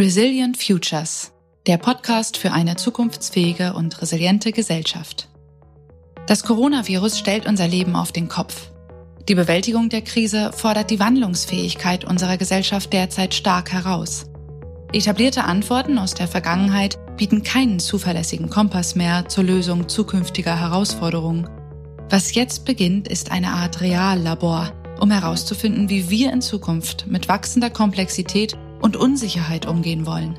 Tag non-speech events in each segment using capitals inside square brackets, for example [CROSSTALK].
Resilient Futures, der Podcast für eine zukunftsfähige und resiliente Gesellschaft. Das Coronavirus stellt unser Leben auf den Kopf. Die Bewältigung der Krise fordert die Wandlungsfähigkeit unserer Gesellschaft derzeit stark heraus. Etablierte Antworten aus der Vergangenheit bieten keinen zuverlässigen Kompass mehr zur Lösung zukünftiger Herausforderungen. Was jetzt beginnt, ist eine Art Reallabor, um herauszufinden, wie wir in Zukunft mit wachsender Komplexität und Unsicherheit umgehen wollen.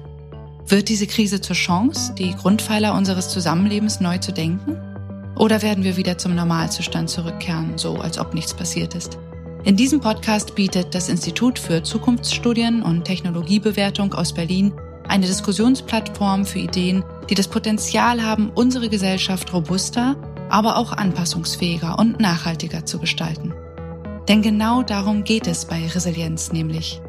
Wird diese Krise zur Chance, die Grundpfeiler unseres Zusammenlebens neu zu denken? Oder werden wir wieder zum Normalzustand zurückkehren, so als ob nichts passiert ist? In diesem Podcast bietet das Institut für Zukunftsstudien und Technologiebewertung aus Berlin eine Diskussionsplattform für Ideen, die das Potenzial haben, unsere Gesellschaft robuster, aber auch anpassungsfähiger und nachhaltiger zu gestalten. Denn genau darum geht es bei Resilienz nämlich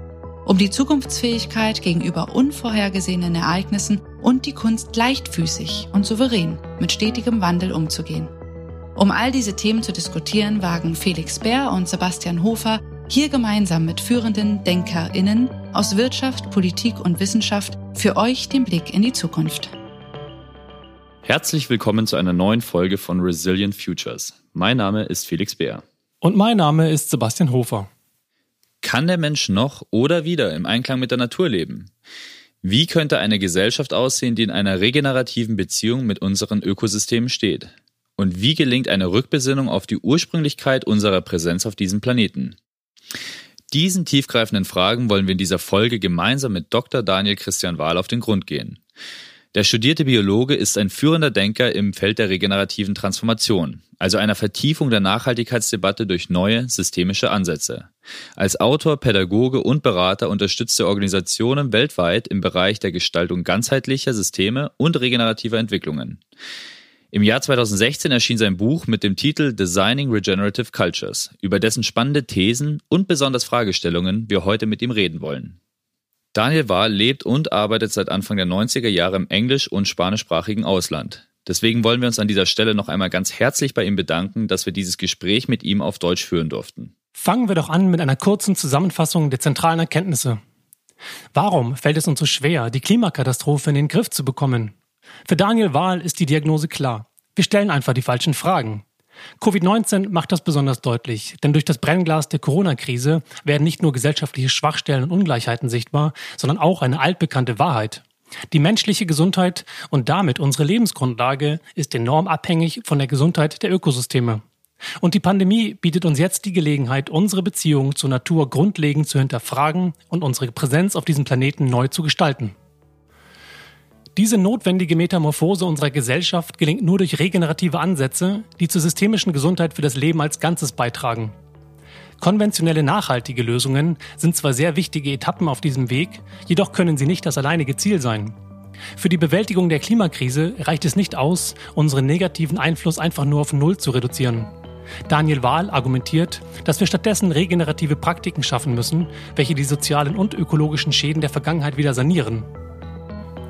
um die Zukunftsfähigkeit gegenüber unvorhergesehenen Ereignissen und die Kunst leichtfüßig und souverän mit stetigem Wandel umzugehen. Um all diese Themen zu diskutieren, wagen Felix Bär und Sebastian Hofer hier gemeinsam mit führenden DenkerInnen aus Wirtschaft, Politik und Wissenschaft für euch den Blick in die Zukunft. Herzlich willkommen zu einer neuen Folge von Resilient Futures. Mein Name ist Felix Bär. Und mein Name ist Sebastian Hofer. Kann der Mensch noch oder wieder im Einklang mit der Natur leben? Wie könnte eine Gesellschaft aussehen, die in einer regenerativen Beziehung mit unseren Ökosystemen steht? Und wie gelingt eine Rückbesinnung auf die Ursprünglichkeit unserer Präsenz auf diesem Planeten? Diesen tiefgreifenden Fragen wollen wir in dieser Folge gemeinsam mit Dr. Daniel Christian Wahl auf den Grund gehen. Der studierte Biologe ist ein führender Denker im Feld der regenerativen Transformation, also einer Vertiefung der Nachhaltigkeitsdebatte durch neue systemische Ansätze. Als Autor, Pädagoge und Berater unterstützt er Organisationen weltweit im Bereich der Gestaltung ganzheitlicher Systeme und regenerativer Entwicklungen. Im Jahr 2016 erschien sein Buch mit dem Titel Designing Regenerative Cultures, über dessen spannende Thesen und besonders Fragestellungen wir heute mit ihm reden wollen. Daniel Wahl lebt und arbeitet seit Anfang der 90er Jahre im englisch- und spanischsprachigen Ausland. Deswegen wollen wir uns an dieser Stelle noch einmal ganz herzlich bei ihm bedanken, dass wir dieses Gespräch mit ihm auf Deutsch führen durften. Fangen wir doch an mit einer kurzen Zusammenfassung der zentralen Erkenntnisse. Warum fällt es uns so schwer, die Klimakatastrophe in den Griff zu bekommen? Für Daniel Wahl ist die Diagnose klar. Wir stellen einfach die falschen Fragen. Covid-19 macht das besonders deutlich, denn durch das Brennglas der Corona-Krise werden nicht nur gesellschaftliche Schwachstellen und Ungleichheiten sichtbar, sondern auch eine altbekannte Wahrheit. Die menschliche Gesundheit und damit unsere Lebensgrundlage ist enorm abhängig von der Gesundheit der Ökosysteme. Und die Pandemie bietet uns jetzt die Gelegenheit, unsere Beziehung zur Natur grundlegend zu hinterfragen und unsere Präsenz auf diesem Planeten neu zu gestalten. Diese notwendige Metamorphose unserer Gesellschaft gelingt nur durch regenerative Ansätze, die zur systemischen Gesundheit für das Leben als Ganzes beitragen. Konventionelle nachhaltige Lösungen sind zwar sehr wichtige Etappen auf diesem Weg, jedoch können sie nicht das alleinige Ziel sein. Für die Bewältigung der Klimakrise reicht es nicht aus, unseren negativen Einfluss einfach nur auf Null zu reduzieren. Daniel Wahl argumentiert, dass wir stattdessen regenerative Praktiken schaffen müssen, welche die sozialen und ökologischen Schäden der Vergangenheit wieder sanieren.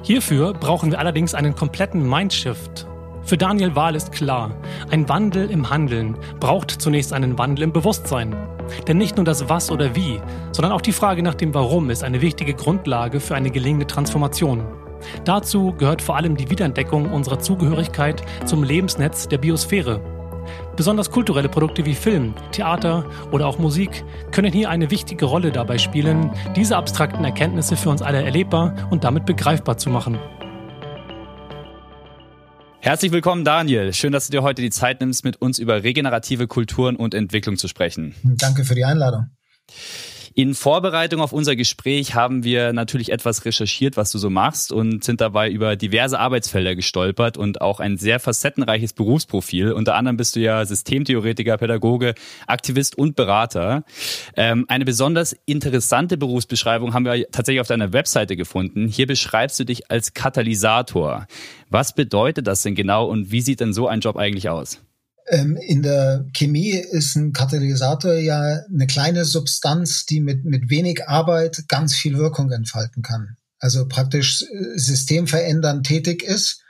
Hierfür brauchen wir allerdings einen kompletten Mindshift. Für Daniel Wahl ist klar, ein Wandel im Handeln braucht zunächst einen Wandel im Bewusstsein. Denn nicht nur das Was oder Wie, sondern auch die Frage nach dem Warum ist eine wichtige Grundlage für eine gelingende Transformation. Dazu gehört vor allem die Wiederentdeckung unserer Zugehörigkeit zum Lebensnetz der Biosphäre. Besonders kulturelle Produkte wie Film, Theater oder auch Musik können hier eine wichtige Rolle dabei spielen, diese abstrakten Erkenntnisse für uns alle erlebbar und damit begreifbar zu machen. Herzlich willkommen, Daniel. Schön, dass du dir heute die Zeit nimmst, mit uns über regenerative Kulturen und Entwicklung zu sprechen. Danke für die Einladung. In Vorbereitung auf unser Gespräch haben wir natürlich etwas recherchiert, was du so machst und sind dabei über diverse Arbeitsfelder gestolpert und auch ein sehr facettenreiches Berufsprofil. Unter anderem bist du ja Systemtheoretiker, Pädagoge, Aktivist und Berater. Ähm, eine besonders interessante Berufsbeschreibung haben wir tatsächlich auf deiner Webseite gefunden. Hier beschreibst du dich als Katalysator. Was bedeutet das denn genau und wie sieht denn so ein Job eigentlich aus? Ähm, in der Chemie ist ein Katalysator ja eine kleine Substanz, die mit, mit wenig Arbeit ganz viel Wirkung entfalten kann. Also praktisch äh, systemverändernd tätig ist,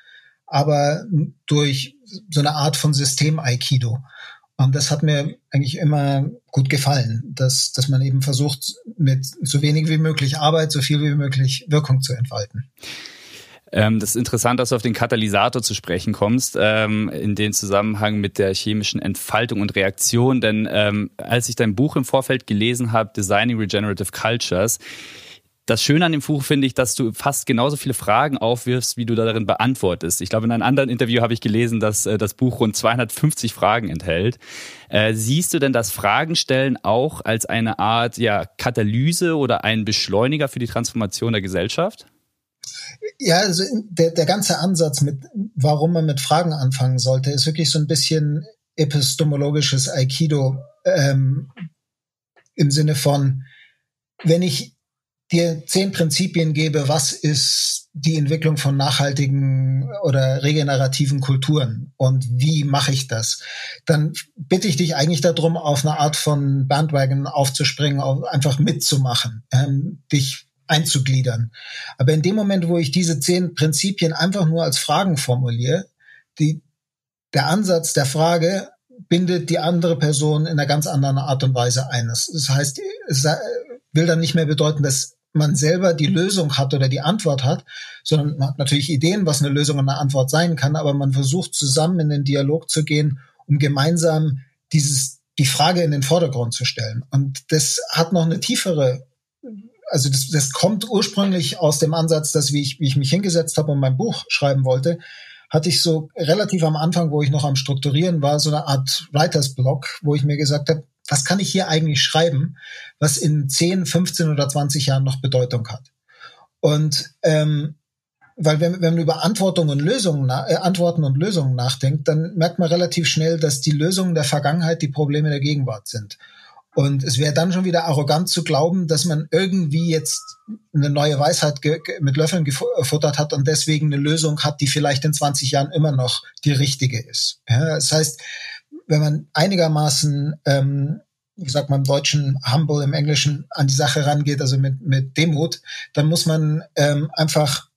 aber durch so eine Art von System-Aikido. Und das hat mir eigentlich immer gut gefallen, dass, dass man eben versucht, mit so wenig wie möglich Arbeit, so viel wie möglich Wirkung zu entfalten. Ähm, das ist interessant, dass du auf den Katalysator zu sprechen kommst, ähm, in den Zusammenhang mit der chemischen Entfaltung und Reaktion. Denn ähm, als ich dein Buch im Vorfeld gelesen habe, Designing Regenerative Cultures, das Schöne an dem Buch finde ich, dass du fast genauso viele Fragen aufwirfst, wie du darin beantwortest. Ich glaube, in einem anderen Interview habe ich gelesen, dass äh, das Buch rund 250 Fragen enthält. Äh, siehst du denn das Fragenstellen auch als eine Art ja, Katalyse oder ein Beschleuniger für die Transformation der Gesellschaft? Ja, also der, der ganze Ansatz mit, warum man mit Fragen anfangen sollte, ist wirklich so ein bisschen epistemologisches Aikido ähm, im Sinne von, wenn ich dir zehn Prinzipien gebe, was ist die Entwicklung von nachhaltigen oder regenerativen Kulturen und wie mache ich das, dann bitte ich dich eigentlich darum, auf eine Art von Bandwagon aufzuspringen, einfach mitzumachen, ähm, dich einzugliedern. Aber in dem Moment, wo ich diese zehn Prinzipien einfach nur als Fragen formuliere, die, der Ansatz der Frage bindet die andere Person in einer ganz anderen Art und Weise ein. Das, heißt, es will dann nicht mehr bedeuten, dass man selber die Lösung hat oder die Antwort hat, sondern man hat natürlich Ideen, was eine Lösung und eine Antwort sein kann, aber man versucht zusammen in den Dialog zu gehen, um gemeinsam dieses, die Frage in den Vordergrund zu stellen. Und das hat noch eine tiefere, also das, das kommt ursprünglich aus dem Ansatz, dass wie ich, wie ich mich hingesetzt habe und mein Buch schreiben wollte, hatte ich so relativ am Anfang, wo ich noch am Strukturieren war, so eine Art Writers Block, wo ich mir gesagt habe, was kann ich hier eigentlich schreiben, was in 10, 15 oder 20 Jahren noch Bedeutung hat. Und ähm, weil wenn, wenn man über Antworten und Lösungen, äh, Antworten und Lösungen nachdenkt, dann merkt man relativ schnell, dass die Lösungen der Vergangenheit die Probleme der Gegenwart sind. Und es wäre dann schon wieder arrogant zu glauben, dass man irgendwie jetzt eine neue Weisheit mit Löffeln gefuttert hat und deswegen eine Lösung hat, die vielleicht in 20 Jahren immer noch die richtige ist. Ja, das heißt, wenn man einigermaßen, ähm, wie sagt man im Deutschen, humble, im Englischen an die Sache rangeht, also mit, mit Demut, dann muss man ähm, einfach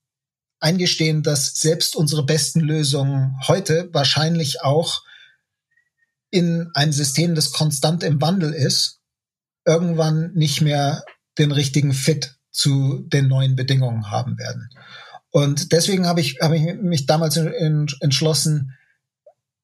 eingestehen, dass selbst unsere besten Lösungen heute wahrscheinlich auch in einem System, das konstant im Wandel ist, irgendwann nicht mehr den richtigen Fit zu den neuen Bedingungen haben werden. Und deswegen habe ich, habe ich mich damals entschlossen,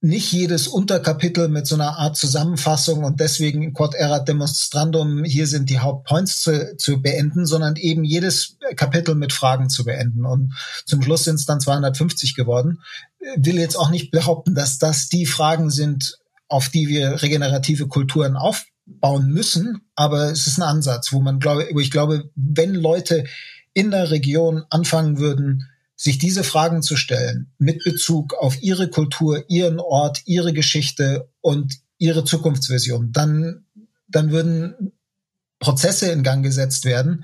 nicht jedes Unterkapitel mit so einer Art Zusammenfassung und deswegen quod erat demonstrandum, hier sind die Hauptpoints zu, zu beenden, sondern eben jedes Kapitel mit Fragen zu beenden. Und zum Schluss sind es dann 250 geworden. Will jetzt auch nicht behaupten, dass das die Fragen sind, auf die wir regenerative Kulturen aufbauen müssen, aber es ist ein Ansatz, wo man glaube, wo ich glaube, wenn Leute in der Region anfangen würden, sich diese Fragen zu stellen mit Bezug auf ihre Kultur, ihren Ort, ihre Geschichte und ihre Zukunftsvision, dann, dann würden Prozesse in Gang gesetzt werden,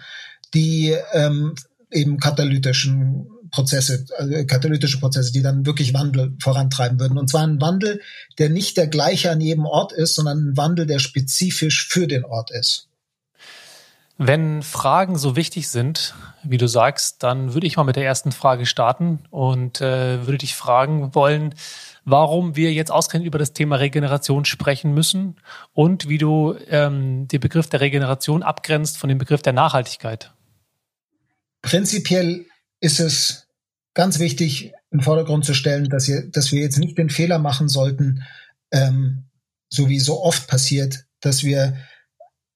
die ähm, eben katalytischen Prozesse, also katalytische Prozesse, die dann wirklich Wandel vorantreiben würden. Und zwar ein Wandel, der nicht der gleiche an jedem Ort ist, sondern ein Wandel, der spezifisch für den Ort ist. Wenn Fragen so wichtig sind, wie du sagst, dann würde ich mal mit der ersten Frage starten und äh, würde dich fragen wollen, warum wir jetzt ausgerechnet über das Thema Regeneration sprechen müssen und wie du ähm, den Begriff der Regeneration abgrenzt von dem Begriff der Nachhaltigkeit. Prinzipiell ist es ganz wichtig, in den Vordergrund zu stellen, dass, ihr, dass wir jetzt nicht den Fehler machen sollten, ähm, so wie so oft passiert, dass wir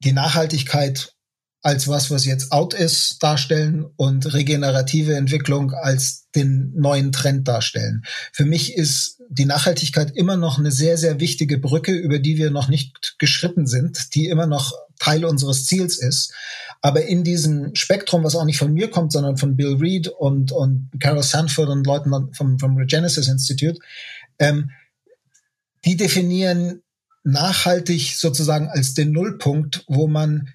die Nachhaltigkeit als was, was jetzt out ist, darstellen und regenerative Entwicklung als den neuen Trend darstellen. Für mich ist die Nachhaltigkeit immer noch eine sehr, sehr wichtige Brücke, über die wir noch nicht geschritten sind, die immer noch Teil unseres Ziels ist. Aber in diesem Spektrum, was auch nicht von mir kommt, sondern von Bill Reed und, und Carol Sanford und Leuten vom, vom Regenesis Institute, ähm, die definieren nachhaltig sozusagen als den Nullpunkt, wo man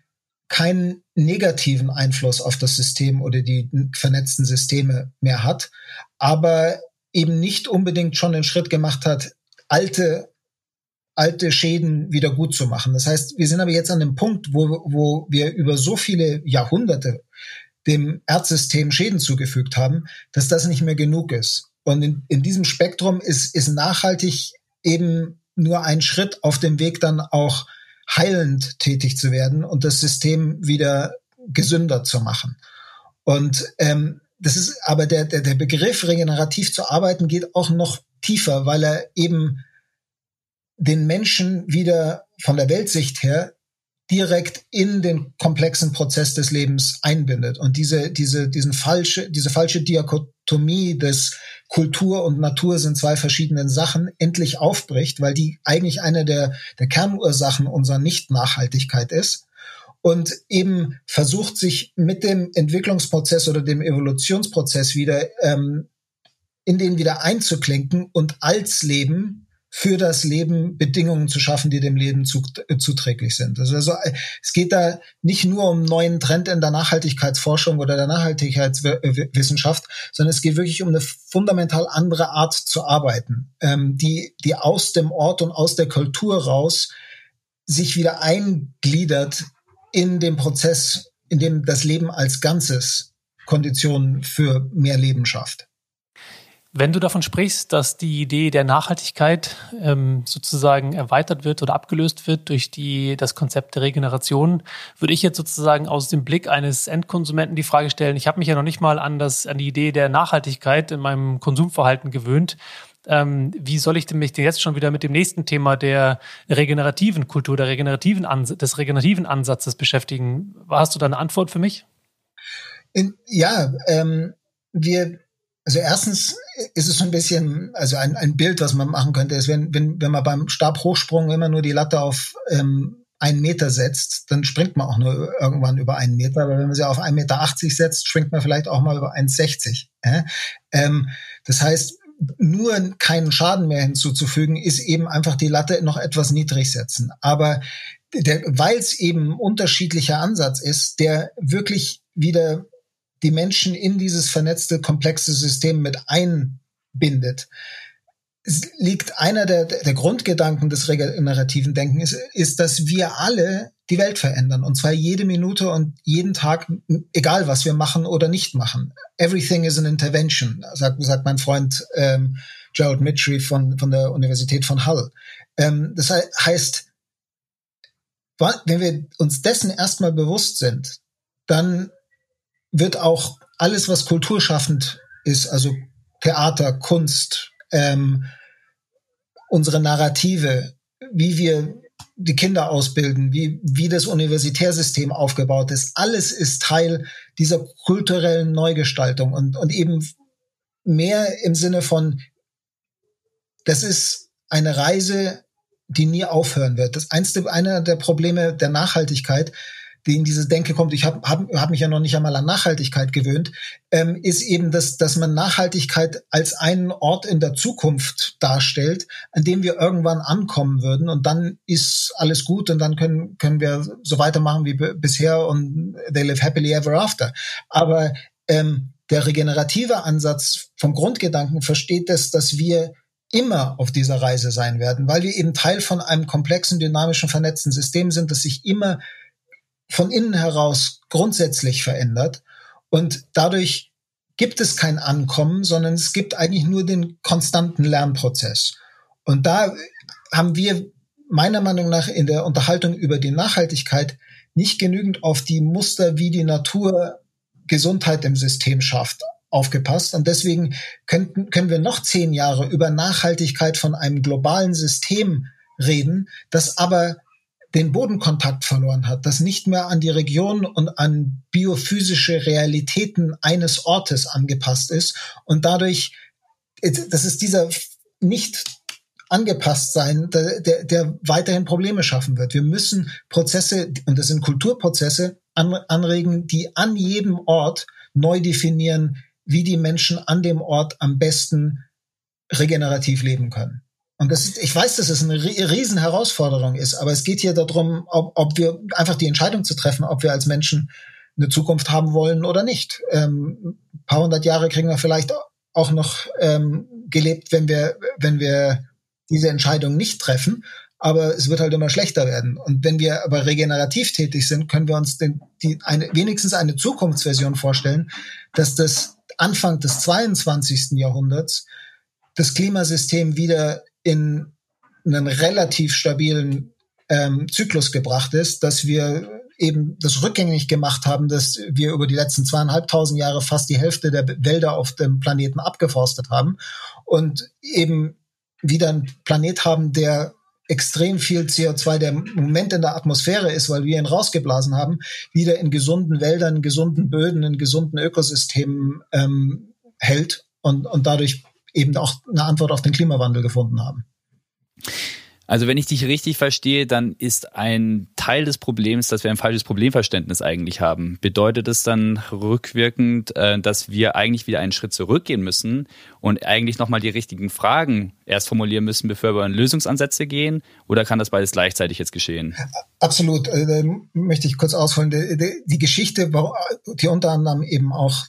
keinen negativen Einfluss auf das System oder die vernetzten Systeme mehr hat, aber eben nicht unbedingt schon den Schritt gemacht hat, alte alte Schäden wieder gut zu machen. Das heißt, wir sind aber jetzt an dem Punkt, wo, wo wir über so viele Jahrhunderte dem Erdsystem Schäden zugefügt haben, dass das nicht mehr genug ist. Und in, in diesem Spektrum ist, ist nachhaltig eben nur ein Schritt auf dem Weg dann auch heilend tätig zu werden und das System wieder gesünder zu machen. Und ähm, das ist aber der, der, der Begriff regenerativ zu arbeiten geht auch noch tiefer, weil er eben den Menschen wieder von der Weltsicht her direkt in den komplexen Prozess des Lebens einbindet. Und diese diese diesen falsche diese falsche Diakotomie des Kultur und Natur sind zwei verschiedene Sachen endlich aufbricht, weil die eigentlich eine der der Kernursachen unserer Nicht-Nachhaltigkeit ist. Und eben versucht sich mit dem Entwicklungsprozess oder dem Evolutionsprozess wieder ähm, in den wieder einzuklinken und als Leben für das Leben Bedingungen zu schaffen, die dem Leben zuträglich sind. Also, also es geht da nicht nur um neuen Trend in der Nachhaltigkeitsforschung oder der Nachhaltigkeitswissenschaft, sondern es geht wirklich um eine fundamental andere Art zu arbeiten, ähm, die, die aus dem Ort und aus der Kultur raus sich wieder eingliedert in den Prozess, in dem das Leben als Ganzes Konditionen für mehr Leben schafft. Wenn du davon sprichst, dass die Idee der Nachhaltigkeit ähm, sozusagen erweitert wird oder abgelöst wird durch die, das Konzept der Regeneration, würde ich jetzt sozusagen aus dem Blick eines Endkonsumenten die Frage stellen, ich habe mich ja noch nicht mal an, das, an die Idee der Nachhaltigkeit in meinem Konsumverhalten gewöhnt. Ähm, wie soll ich mich denn jetzt schon wieder mit dem nächsten Thema der regenerativen Kultur, der regenerativen Ans des regenerativen Ansatzes beschäftigen? Hast du da eine Antwort für mich? Ja, ähm, wir also erstens ist es so ein bisschen, also ein, ein Bild, was man machen könnte, ist, wenn, wenn, wenn man beim Stabhochsprung immer nur die Latte auf ähm, einen Meter setzt, dann springt man auch nur irgendwann über einen Meter. Aber wenn man sie auf 1,80 Meter setzt, springt man vielleicht auch mal über 1,60. Äh? Ähm, das heißt, nur keinen Schaden mehr hinzuzufügen, ist eben einfach die Latte noch etwas niedrig setzen. Aber weil es eben unterschiedlicher Ansatz ist, der wirklich wieder die Menschen in dieses vernetzte, komplexe System mit einbindet. Es liegt einer der, der Grundgedanken des regenerativen Denkens ist, ist, dass wir alle die Welt verändern. Und zwar jede Minute und jeden Tag, egal was wir machen oder nicht machen. Everything is an intervention, sagt, sagt mein Freund ähm, Gerald Mitchell von, von der Universität von Hull. Ähm, das heißt, wenn wir uns dessen erstmal bewusst sind, dann wird auch alles, was kulturschaffend ist, also Theater, Kunst, ähm, unsere Narrative, wie wir die Kinder ausbilden, wie, wie das Universitärsystem aufgebaut ist, alles ist Teil dieser kulturellen Neugestaltung und, und eben mehr im Sinne von, das ist eine Reise, die nie aufhören wird. Das einste, einer der Probleme der Nachhaltigkeit die in diese Denke kommt, ich habe hab, hab mich ja noch nicht einmal an Nachhaltigkeit gewöhnt, ähm, ist eben, dass, dass man Nachhaltigkeit als einen Ort in der Zukunft darstellt, an dem wir irgendwann ankommen würden und dann ist alles gut und dann können, können wir so weitermachen wie bisher und they live happily ever after. Aber ähm, der regenerative Ansatz vom Grundgedanken versteht es, dass wir immer auf dieser Reise sein werden, weil wir eben Teil von einem komplexen, dynamischen, vernetzten System sind, das sich immer von innen heraus grundsätzlich verändert und dadurch gibt es kein Ankommen, sondern es gibt eigentlich nur den konstanten Lernprozess. Und da haben wir meiner Meinung nach in der Unterhaltung über die Nachhaltigkeit nicht genügend auf die Muster, wie die Natur Gesundheit im System schafft, aufgepasst. Und deswegen könnten, können wir noch zehn Jahre über Nachhaltigkeit von einem globalen System reden, das aber den Bodenkontakt verloren hat, das nicht mehr an die Region und an biophysische Realitäten eines Ortes angepasst ist und dadurch, das ist dieser nicht angepasst sein, der, der, der weiterhin Probleme schaffen wird. Wir müssen Prozesse, und das sind Kulturprozesse, an, anregen, die an jedem Ort neu definieren, wie die Menschen an dem Ort am besten regenerativ leben können. Und das ist, ich weiß, dass es eine riesen Herausforderung ist, aber es geht hier darum, ob, ob wir einfach die Entscheidung zu treffen, ob wir als Menschen eine Zukunft haben wollen oder nicht. Ähm, ein paar hundert Jahre kriegen wir vielleicht auch noch ähm, gelebt, wenn wir, wenn wir diese Entscheidung nicht treffen. Aber es wird halt immer schlechter werden. Und wenn wir aber regenerativ tätig sind, können wir uns den, die, eine, wenigstens eine Zukunftsversion vorstellen, dass das Anfang des 22. Jahrhunderts das Klimasystem wieder in einen relativ stabilen ähm, Zyklus gebracht ist, dass wir eben das rückgängig gemacht haben, dass wir über die letzten zweieinhalbtausend Jahre fast die Hälfte der Wälder auf dem Planeten abgeforstet haben und eben wieder einen Planet haben, der extrem viel CO2, der im Moment in der Atmosphäre ist, weil wir ihn rausgeblasen haben, wieder in gesunden Wäldern, in gesunden Böden, in gesunden Ökosystemen ähm, hält und, und dadurch eben auch eine Antwort auf den Klimawandel gefunden haben. Also wenn ich dich richtig verstehe, dann ist ein Teil des Problems, dass wir ein falsches Problemverständnis eigentlich haben. Bedeutet es dann rückwirkend, äh, dass wir eigentlich wieder einen Schritt zurückgehen müssen und eigentlich nochmal die richtigen Fragen erst formulieren müssen, bevor wir in Lösungsansätze gehen? Oder kann das beides gleichzeitig jetzt geschehen? Absolut. Äh, da möchte ich kurz ausholen. Die Geschichte, die unter anderem eben auch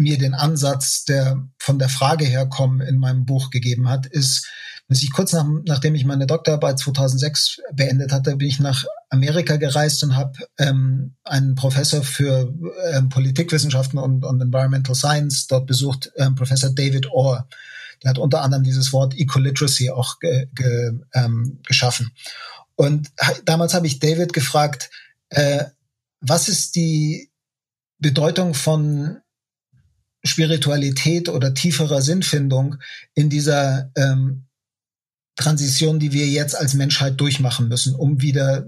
mir den Ansatz, der von der Frage herkommen in meinem Buch gegeben hat, ist, dass ich kurz nach, nachdem ich meine Doktorarbeit 2006 beendet hatte, bin ich nach Amerika gereist und habe ähm, einen Professor für ähm, Politikwissenschaften und, und Environmental Science dort besucht, ähm, Professor David Orr. Der hat unter anderem dieses Wort Ecoliteracy auch ge, ge, ähm, geschaffen. Und damals habe ich David gefragt, äh, was ist die Bedeutung von Spiritualität oder tieferer Sinnfindung in dieser ähm, Transition, die wir jetzt als Menschheit durchmachen müssen, um wieder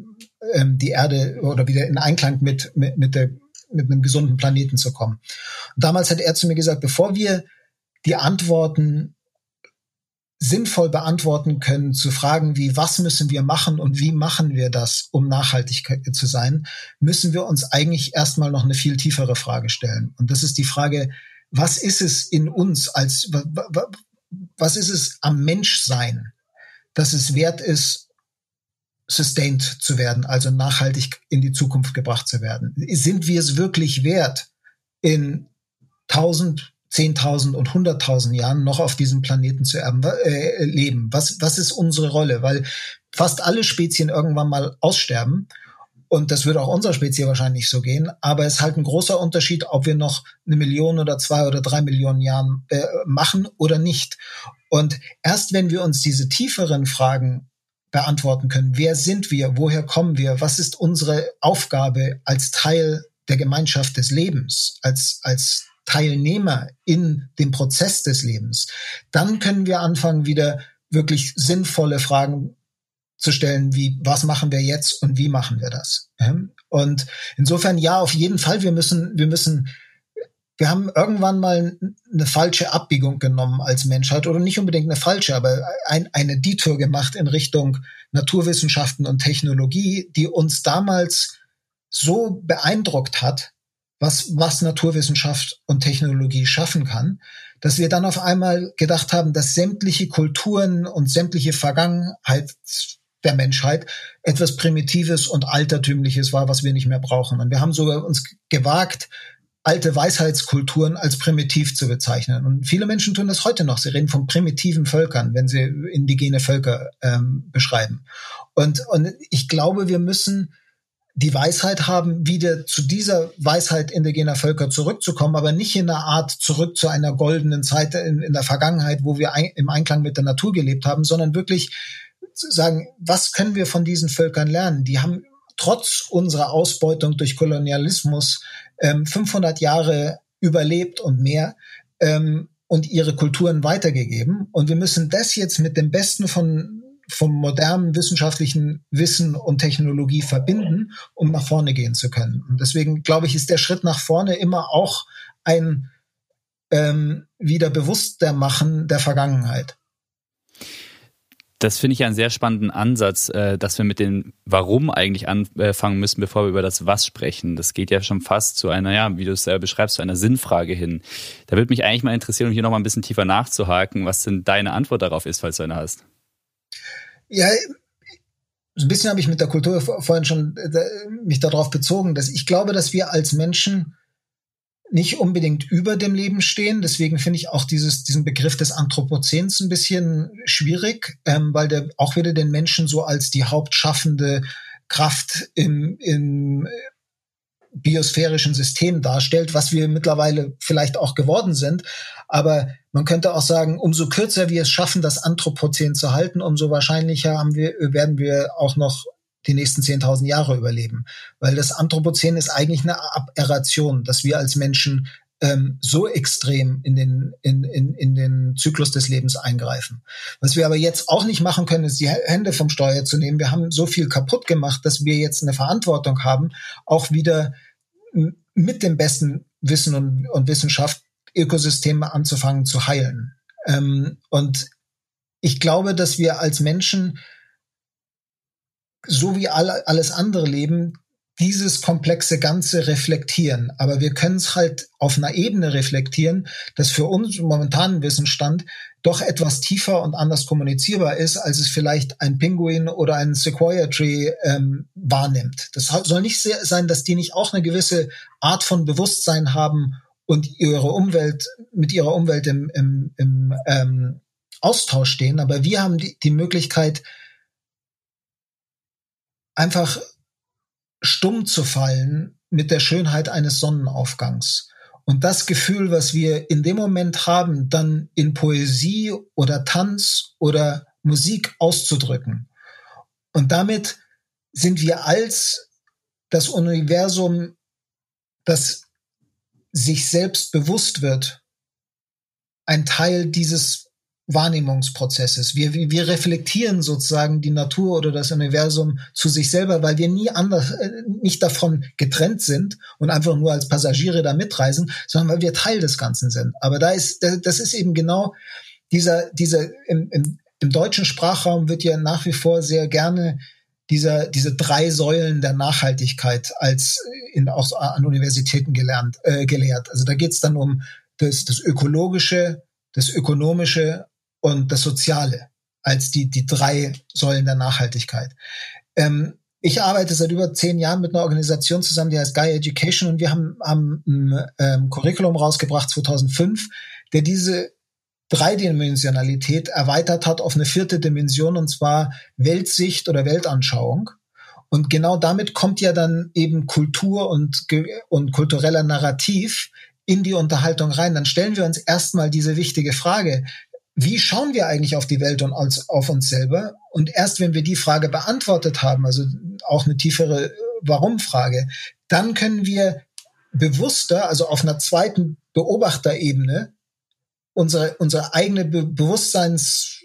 ähm, die Erde oder wieder in Einklang mit, mit, mit, der, mit einem gesunden Planeten zu kommen. Und damals hat er zu mir gesagt, bevor wir die Antworten sinnvoll beantworten können zu Fragen wie, was müssen wir machen und wie machen wir das, um nachhaltig zu sein, müssen wir uns eigentlich erstmal noch eine viel tiefere Frage stellen. Und das ist die Frage, was ist es in uns als, was ist es am Menschsein, dass es wert ist, sustained zu werden, also nachhaltig in die Zukunft gebracht zu werden. Sind wir es wirklich wert, in tausend, zehntausend und hunderttausend Jahren noch auf diesem Planeten zu erben, äh, leben? Was, was ist unsere Rolle? Weil fast alle Spezien irgendwann mal aussterben. Und das würde auch unserer Spezies wahrscheinlich so gehen. Aber es ist halt ein großer Unterschied, ob wir noch eine Million oder zwei oder drei Millionen Jahren äh, machen oder nicht. Und erst wenn wir uns diese tieferen Fragen beantworten können, wer sind wir, woher kommen wir, was ist unsere Aufgabe als Teil der Gemeinschaft des Lebens, als, als Teilnehmer in dem Prozess des Lebens, dann können wir anfangen, wieder wirklich sinnvolle Fragen zu stellen, wie, was machen wir jetzt und wie machen wir das? Und insofern, ja, auf jeden Fall, wir müssen, wir müssen wir haben irgendwann mal eine falsche Abbiegung genommen als Menschheit oder nicht unbedingt eine falsche, aber ein, eine Detour gemacht in Richtung Naturwissenschaften und Technologie, die uns damals so beeindruckt hat, was, was Naturwissenschaft und Technologie schaffen kann, dass wir dann auf einmal gedacht haben, dass sämtliche Kulturen und sämtliche Vergangenheit der Menschheit etwas Primitives und Altertümliches war, was wir nicht mehr brauchen. Und wir haben sogar uns gewagt, alte Weisheitskulturen als primitiv zu bezeichnen. Und viele Menschen tun das heute noch. Sie reden von primitiven Völkern, wenn sie indigene Völker ähm, beschreiben. Und, und ich glaube, wir müssen die Weisheit haben, wieder zu dieser Weisheit indigener Völker zurückzukommen, aber nicht in einer Art zurück zu einer goldenen Zeit in, in der Vergangenheit, wo wir ein, im Einklang mit der Natur gelebt haben, sondern wirklich sagen, was können wir von diesen Völkern lernen? Die haben trotz unserer Ausbeutung durch Kolonialismus ähm, 500 Jahre überlebt und mehr ähm, und ihre Kulturen weitergegeben. Und wir müssen das jetzt mit dem Besten von vom modernen wissenschaftlichen Wissen und Technologie verbinden, um nach vorne gehen zu können. Und deswegen glaube ich, ist der Schritt nach vorne immer auch ein ähm, wieder bewusster machen der Vergangenheit. Das finde ich einen sehr spannenden Ansatz, äh, dass wir mit dem Warum eigentlich anfangen müssen, bevor wir über das Was sprechen. Das geht ja schon fast zu einer, ja, wie du es selber beschreibst, zu einer Sinnfrage hin. Da würde mich eigentlich mal interessieren, um hier nochmal ein bisschen tiefer nachzuhaken, was denn deine Antwort darauf ist, falls du eine hast. Ja, so ein bisschen habe ich mit der Kultur vorhin schon äh, mich darauf bezogen, dass ich glaube, dass wir als Menschen nicht unbedingt über dem Leben stehen. Deswegen finde ich auch dieses, diesen Begriff des Anthropozäns ein bisschen schwierig, ähm, weil der auch wieder den Menschen so als die hauptschaffende Kraft im, im, biosphärischen System darstellt, was wir mittlerweile vielleicht auch geworden sind. Aber man könnte auch sagen, umso kürzer wir es schaffen, das Anthropozän zu halten, umso wahrscheinlicher haben wir, werden wir auch noch die nächsten 10.000 Jahre überleben. Weil das Anthropozän ist eigentlich eine Aberration, dass wir als Menschen ähm, so extrem in den, in, in, in den Zyklus des Lebens eingreifen. Was wir aber jetzt auch nicht machen können, ist die Hände vom Steuer zu nehmen. Wir haben so viel kaputt gemacht, dass wir jetzt eine Verantwortung haben, auch wieder mit dem besten Wissen und, und Wissenschaft Ökosysteme anzufangen zu heilen. Ähm, und ich glaube, dass wir als Menschen, so wie alle, alles andere Leben, dieses komplexe Ganze reflektieren. Aber wir können es halt auf einer Ebene reflektieren, das für uns im momentanen Wissensstand doch etwas tiefer und anders kommunizierbar ist, als es vielleicht ein Pinguin oder ein Sequoia Tree ähm, wahrnimmt. Das soll nicht sein, dass die nicht auch eine gewisse Art von Bewusstsein haben und ihre Umwelt mit ihrer Umwelt im, im, im ähm, Austausch stehen. Aber wir haben die, die Möglichkeit, einfach stumm zu fallen mit der Schönheit eines Sonnenaufgangs. Und das Gefühl, was wir in dem Moment haben, dann in Poesie oder Tanz oder Musik auszudrücken. Und damit sind wir als das Universum, das sich selbst bewusst wird, ein Teil dieses Wahrnehmungsprozesses. Wir, wir reflektieren sozusagen die Natur oder das Universum zu sich selber, weil wir nie anders, äh, nicht davon getrennt sind und einfach nur als Passagiere da mitreisen, sondern weil wir Teil des Ganzen sind. Aber da ist, das ist eben genau dieser, dieser, im, im, im deutschen Sprachraum wird ja nach wie vor sehr gerne dieser, diese drei Säulen der Nachhaltigkeit als in, auch an Universitäten gelernt, äh, gelehrt. Also da geht es dann um das, das ökologische, das ökonomische und das Soziale als die, die drei Säulen der Nachhaltigkeit. Ähm, ich arbeite seit über zehn Jahren mit einer Organisation zusammen, die heißt Guy Education und wir haben, haben ein ähm, Curriculum rausgebracht 2005, der diese Dreidimensionalität erweitert hat auf eine vierte Dimension und zwar Weltsicht oder Weltanschauung. Und genau damit kommt ja dann eben Kultur und, und kultureller Narrativ in die Unterhaltung rein. Dann stellen wir uns erstmal diese wichtige Frage, wie schauen wir eigentlich auf die Welt und als, auf uns selber? Und erst wenn wir die Frage beantwortet haben, also auch eine tiefere äh, Warum-Frage, dann können wir bewusster, also auf einer zweiten Beobachterebene, unsere, unsere eigene Be Bewusstseins,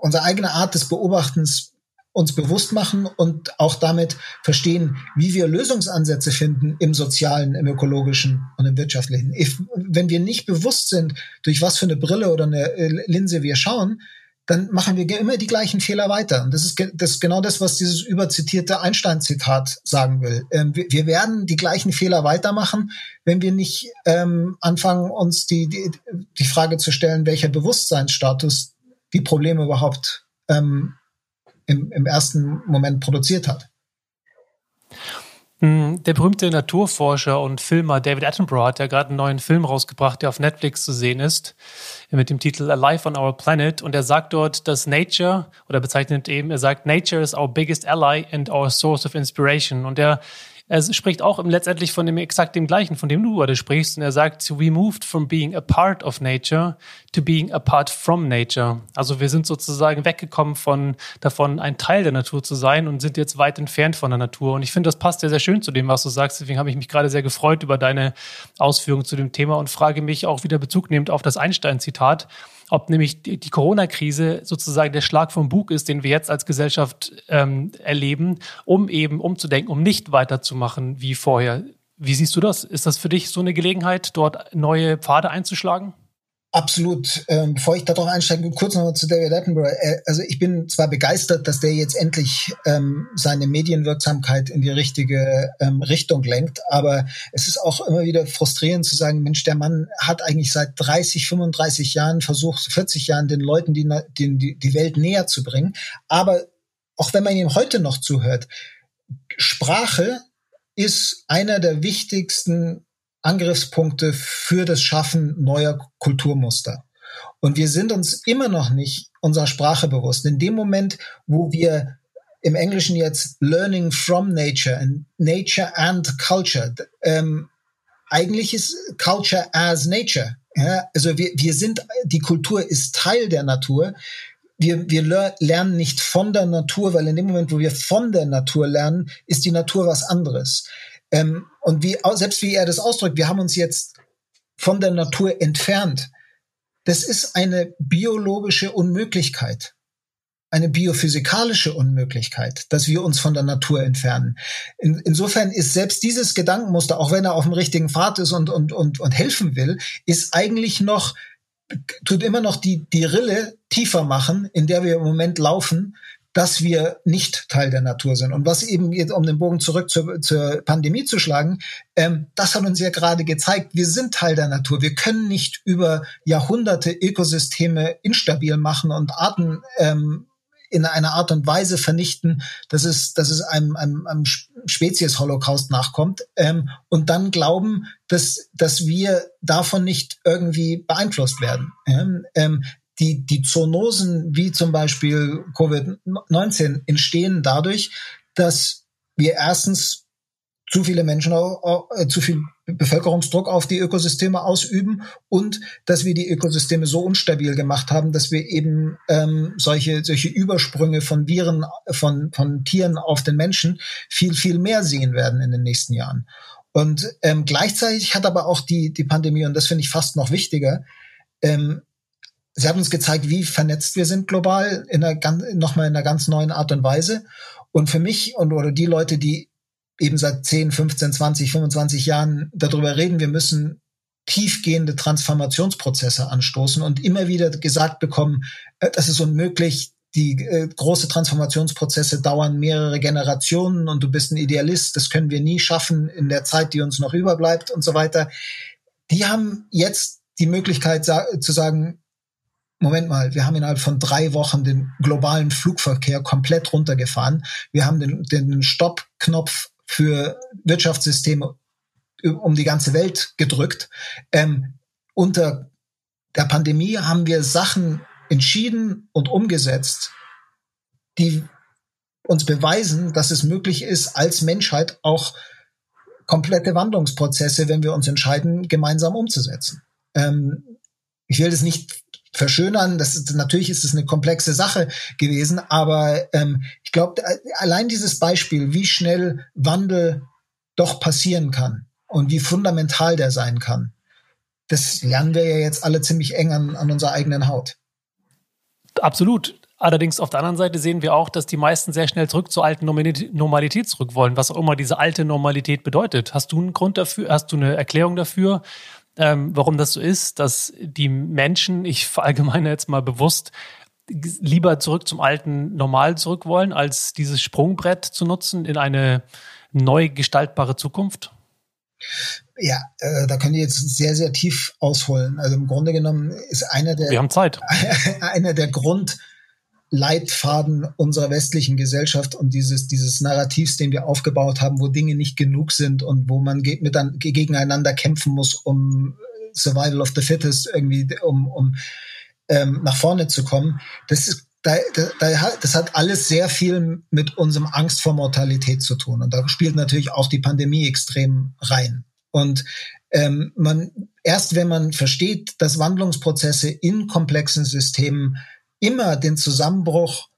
unsere eigene Art des Beobachtens uns bewusst machen und auch damit verstehen, wie wir Lösungsansätze finden im sozialen, im ökologischen und im wirtschaftlichen. Wenn wir nicht bewusst sind, durch was für eine Brille oder eine äh, Linse wir schauen, dann machen wir immer die gleichen Fehler weiter. Und das ist, das ist genau das, was dieses überzitierte Einstein-Zitat sagen will. Ähm, wir, wir, werden die gleichen Fehler weitermachen, wenn wir nicht ähm, anfangen, uns die, die, die Frage zu stellen, welcher Bewusstseinsstatus die Probleme überhaupt ähm, im, im ersten Moment produziert hat. Hm, der berühmte Naturforscher und Filmer David Attenborough hat ja gerade einen neuen Film rausgebracht, der auf Netflix zu sehen ist, mit dem Titel Alive on Our Planet. Und er sagt dort, dass Nature, oder bezeichnet eben, er sagt, Nature is our biggest ally and our source of inspiration. Und er er spricht auch letztendlich von dem exakt dem gleichen, von dem du gerade sprichst. Und er sagt, we moved from being a part of nature to being apart from nature. Also wir sind sozusagen weggekommen von davon, ein Teil der Natur zu sein und sind jetzt weit entfernt von der Natur. Und ich finde, das passt sehr, sehr schön zu dem, was du sagst. Deswegen habe ich mich gerade sehr gefreut über deine Ausführungen zu dem Thema und frage mich auch wieder Bezug nehmend auf das Einstein-Zitat ob nämlich die, Corona-Krise sozusagen der Schlag vom Bug ist, den wir jetzt als Gesellschaft ähm, erleben, um eben umzudenken, um nicht weiterzumachen wie vorher. Wie siehst du das? Ist das für dich so eine Gelegenheit, dort neue Pfade einzuschlagen? Absolut. Ähm, bevor ich darauf einsteige, kurz noch zu David Attenborough. Also ich bin zwar begeistert, dass der jetzt endlich ähm, seine Medienwirksamkeit in die richtige ähm, Richtung lenkt, aber es ist auch immer wieder frustrierend zu sagen, Mensch, der Mann hat eigentlich seit 30, 35 Jahren versucht, 40 Jahren den Leuten die, die, die Welt näher zu bringen. Aber auch wenn man ihm heute noch zuhört, Sprache ist einer der wichtigsten Angriffspunkte für das Schaffen neuer Kulturmuster. Und wir sind uns immer noch nicht unserer Sprache bewusst. In dem Moment, wo wir im Englischen jetzt Learning from Nature Nature and Culture. Ähm, eigentlich ist Culture as Nature. Ja, also wir, wir sind, die Kultur ist Teil der Natur. Wir, wir lernen nicht von der Natur, weil in dem Moment, wo wir von der Natur lernen, ist die Natur was anderes. Ähm, und wie, selbst wie er das ausdrückt, wir haben uns jetzt von der Natur entfernt. Das ist eine biologische Unmöglichkeit eine biophysikalische Unmöglichkeit, dass wir uns von der Natur entfernen. In, insofern ist selbst dieses Gedankenmuster, auch wenn er auf dem richtigen Pfad ist und, und, und, und helfen will, ist eigentlich noch, tut immer noch die, die Rille tiefer machen, in der wir im Moment laufen, dass wir nicht Teil der Natur sind. Und was eben, jetzt, um den Bogen zurück zur, zur Pandemie zu schlagen, ähm, das hat uns ja gerade gezeigt, wir sind Teil der Natur. Wir können nicht über Jahrhunderte Ökosysteme instabil machen und Arten ähm, in einer Art und Weise vernichten, dass es, dass es einem, einem, einem Spezies-Holocaust nachkommt ähm, und dann glauben, dass, dass wir davon nicht irgendwie beeinflusst werden. Ähm, ähm, die, die Zoonosen wie zum Beispiel Covid-19 entstehen dadurch, dass wir erstens zu viele Menschen, äh, zu viel Bevölkerungsdruck auf die Ökosysteme ausüben und dass wir die Ökosysteme so unstabil gemacht haben, dass wir eben ähm, solche, solche Übersprünge von Viren, von, von Tieren auf den Menschen viel, viel mehr sehen werden in den nächsten Jahren. Und ähm, gleichzeitig hat aber auch die, die Pandemie, und das finde ich fast noch wichtiger, ähm, sie hat uns gezeigt, wie vernetzt wir sind global, in einer, nochmal in einer ganz neuen Art und Weise. Und für mich und oder die Leute, die eben seit 10, 15, 20, 25 Jahren darüber reden, wir müssen tiefgehende Transformationsprozesse anstoßen und immer wieder gesagt bekommen, äh, das ist unmöglich, die äh, große Transformationsprozesse dauern mehrere Generationen und du bist ein Idealist, das können wir nie schaffen in der Zeit, die uns noch überbleibt und so weiter. Die haben jetzt die Möglichkeit sa zu sagen, Moment mal, wir haben innerhalb von drei Wochen den globalen Flugverkehr komplett runtergefahren. Wir haben den, den Stoppknopf für Wirtschaftssysteme um die ganze Welt gedrückt. Ähm, unter der Pandemie haben wir Sachen entschieden und umgesetzt, die uns beweisen, dass es möglich ist, als Menschheit auch komplette Wandlungsprozesse, wenn wir uns entscheiden, gemeinsam umzusetzen. Ähm, ich will das nicht verschönern. Das ist, natürlich ist es eine komplexe Sache gewesen, aber ähm, ich glaube, allein dieses Beispiel, wie schnell Wandel doch passieren kann und wie fundamental der sein kann, das lernen wir ja jetzt alle ziemlich eng an, an unserer eigenen Haut. Absolut. Allerdings auf der anderen Seite sehen wir auch, dass die meisten sehr schnell zurück zur alten Normalität zurück wollen, was auch immer diese alte Normalität bedeutet. Hast du einen Grund dafür? Hast du eine Erklärung dafür? Ähm, warum das so ist, dass die Menschen, ich verallgemeine jetzt mal bewusst, lieber zurück zum alten Normal zurück wollen, als dieses Sprungbrett zu nutzen in eine neu gestaltbare Zukunft? Ja, äh, da können die jetzt sehr, sehr tief ausholen. Also im Grunde genommen ist einer der. Wir haben Zeit. [LAUGHS] einer der Grundleitfaden unserer westlichen Gesellschaft und dieses, dieses Narrativs, den wir aufgebaut haben, wo Dinge nicht genug sind und wo man mit dann gegeneinander kämpfen muss, um Survival of the Fittest irgendwie, um, um ähm, nach vorne zu kommen. Das ist da, da, das hat alles sehr viel mit unserem Angst vor Mortalität zu tun. Und da spielt natürlich auch die Pandemie extrem rein. Und ähm, man erst wenn man versteht, dass Wandlungsprozesse in komplexen Systemen immer den Zusammenbruch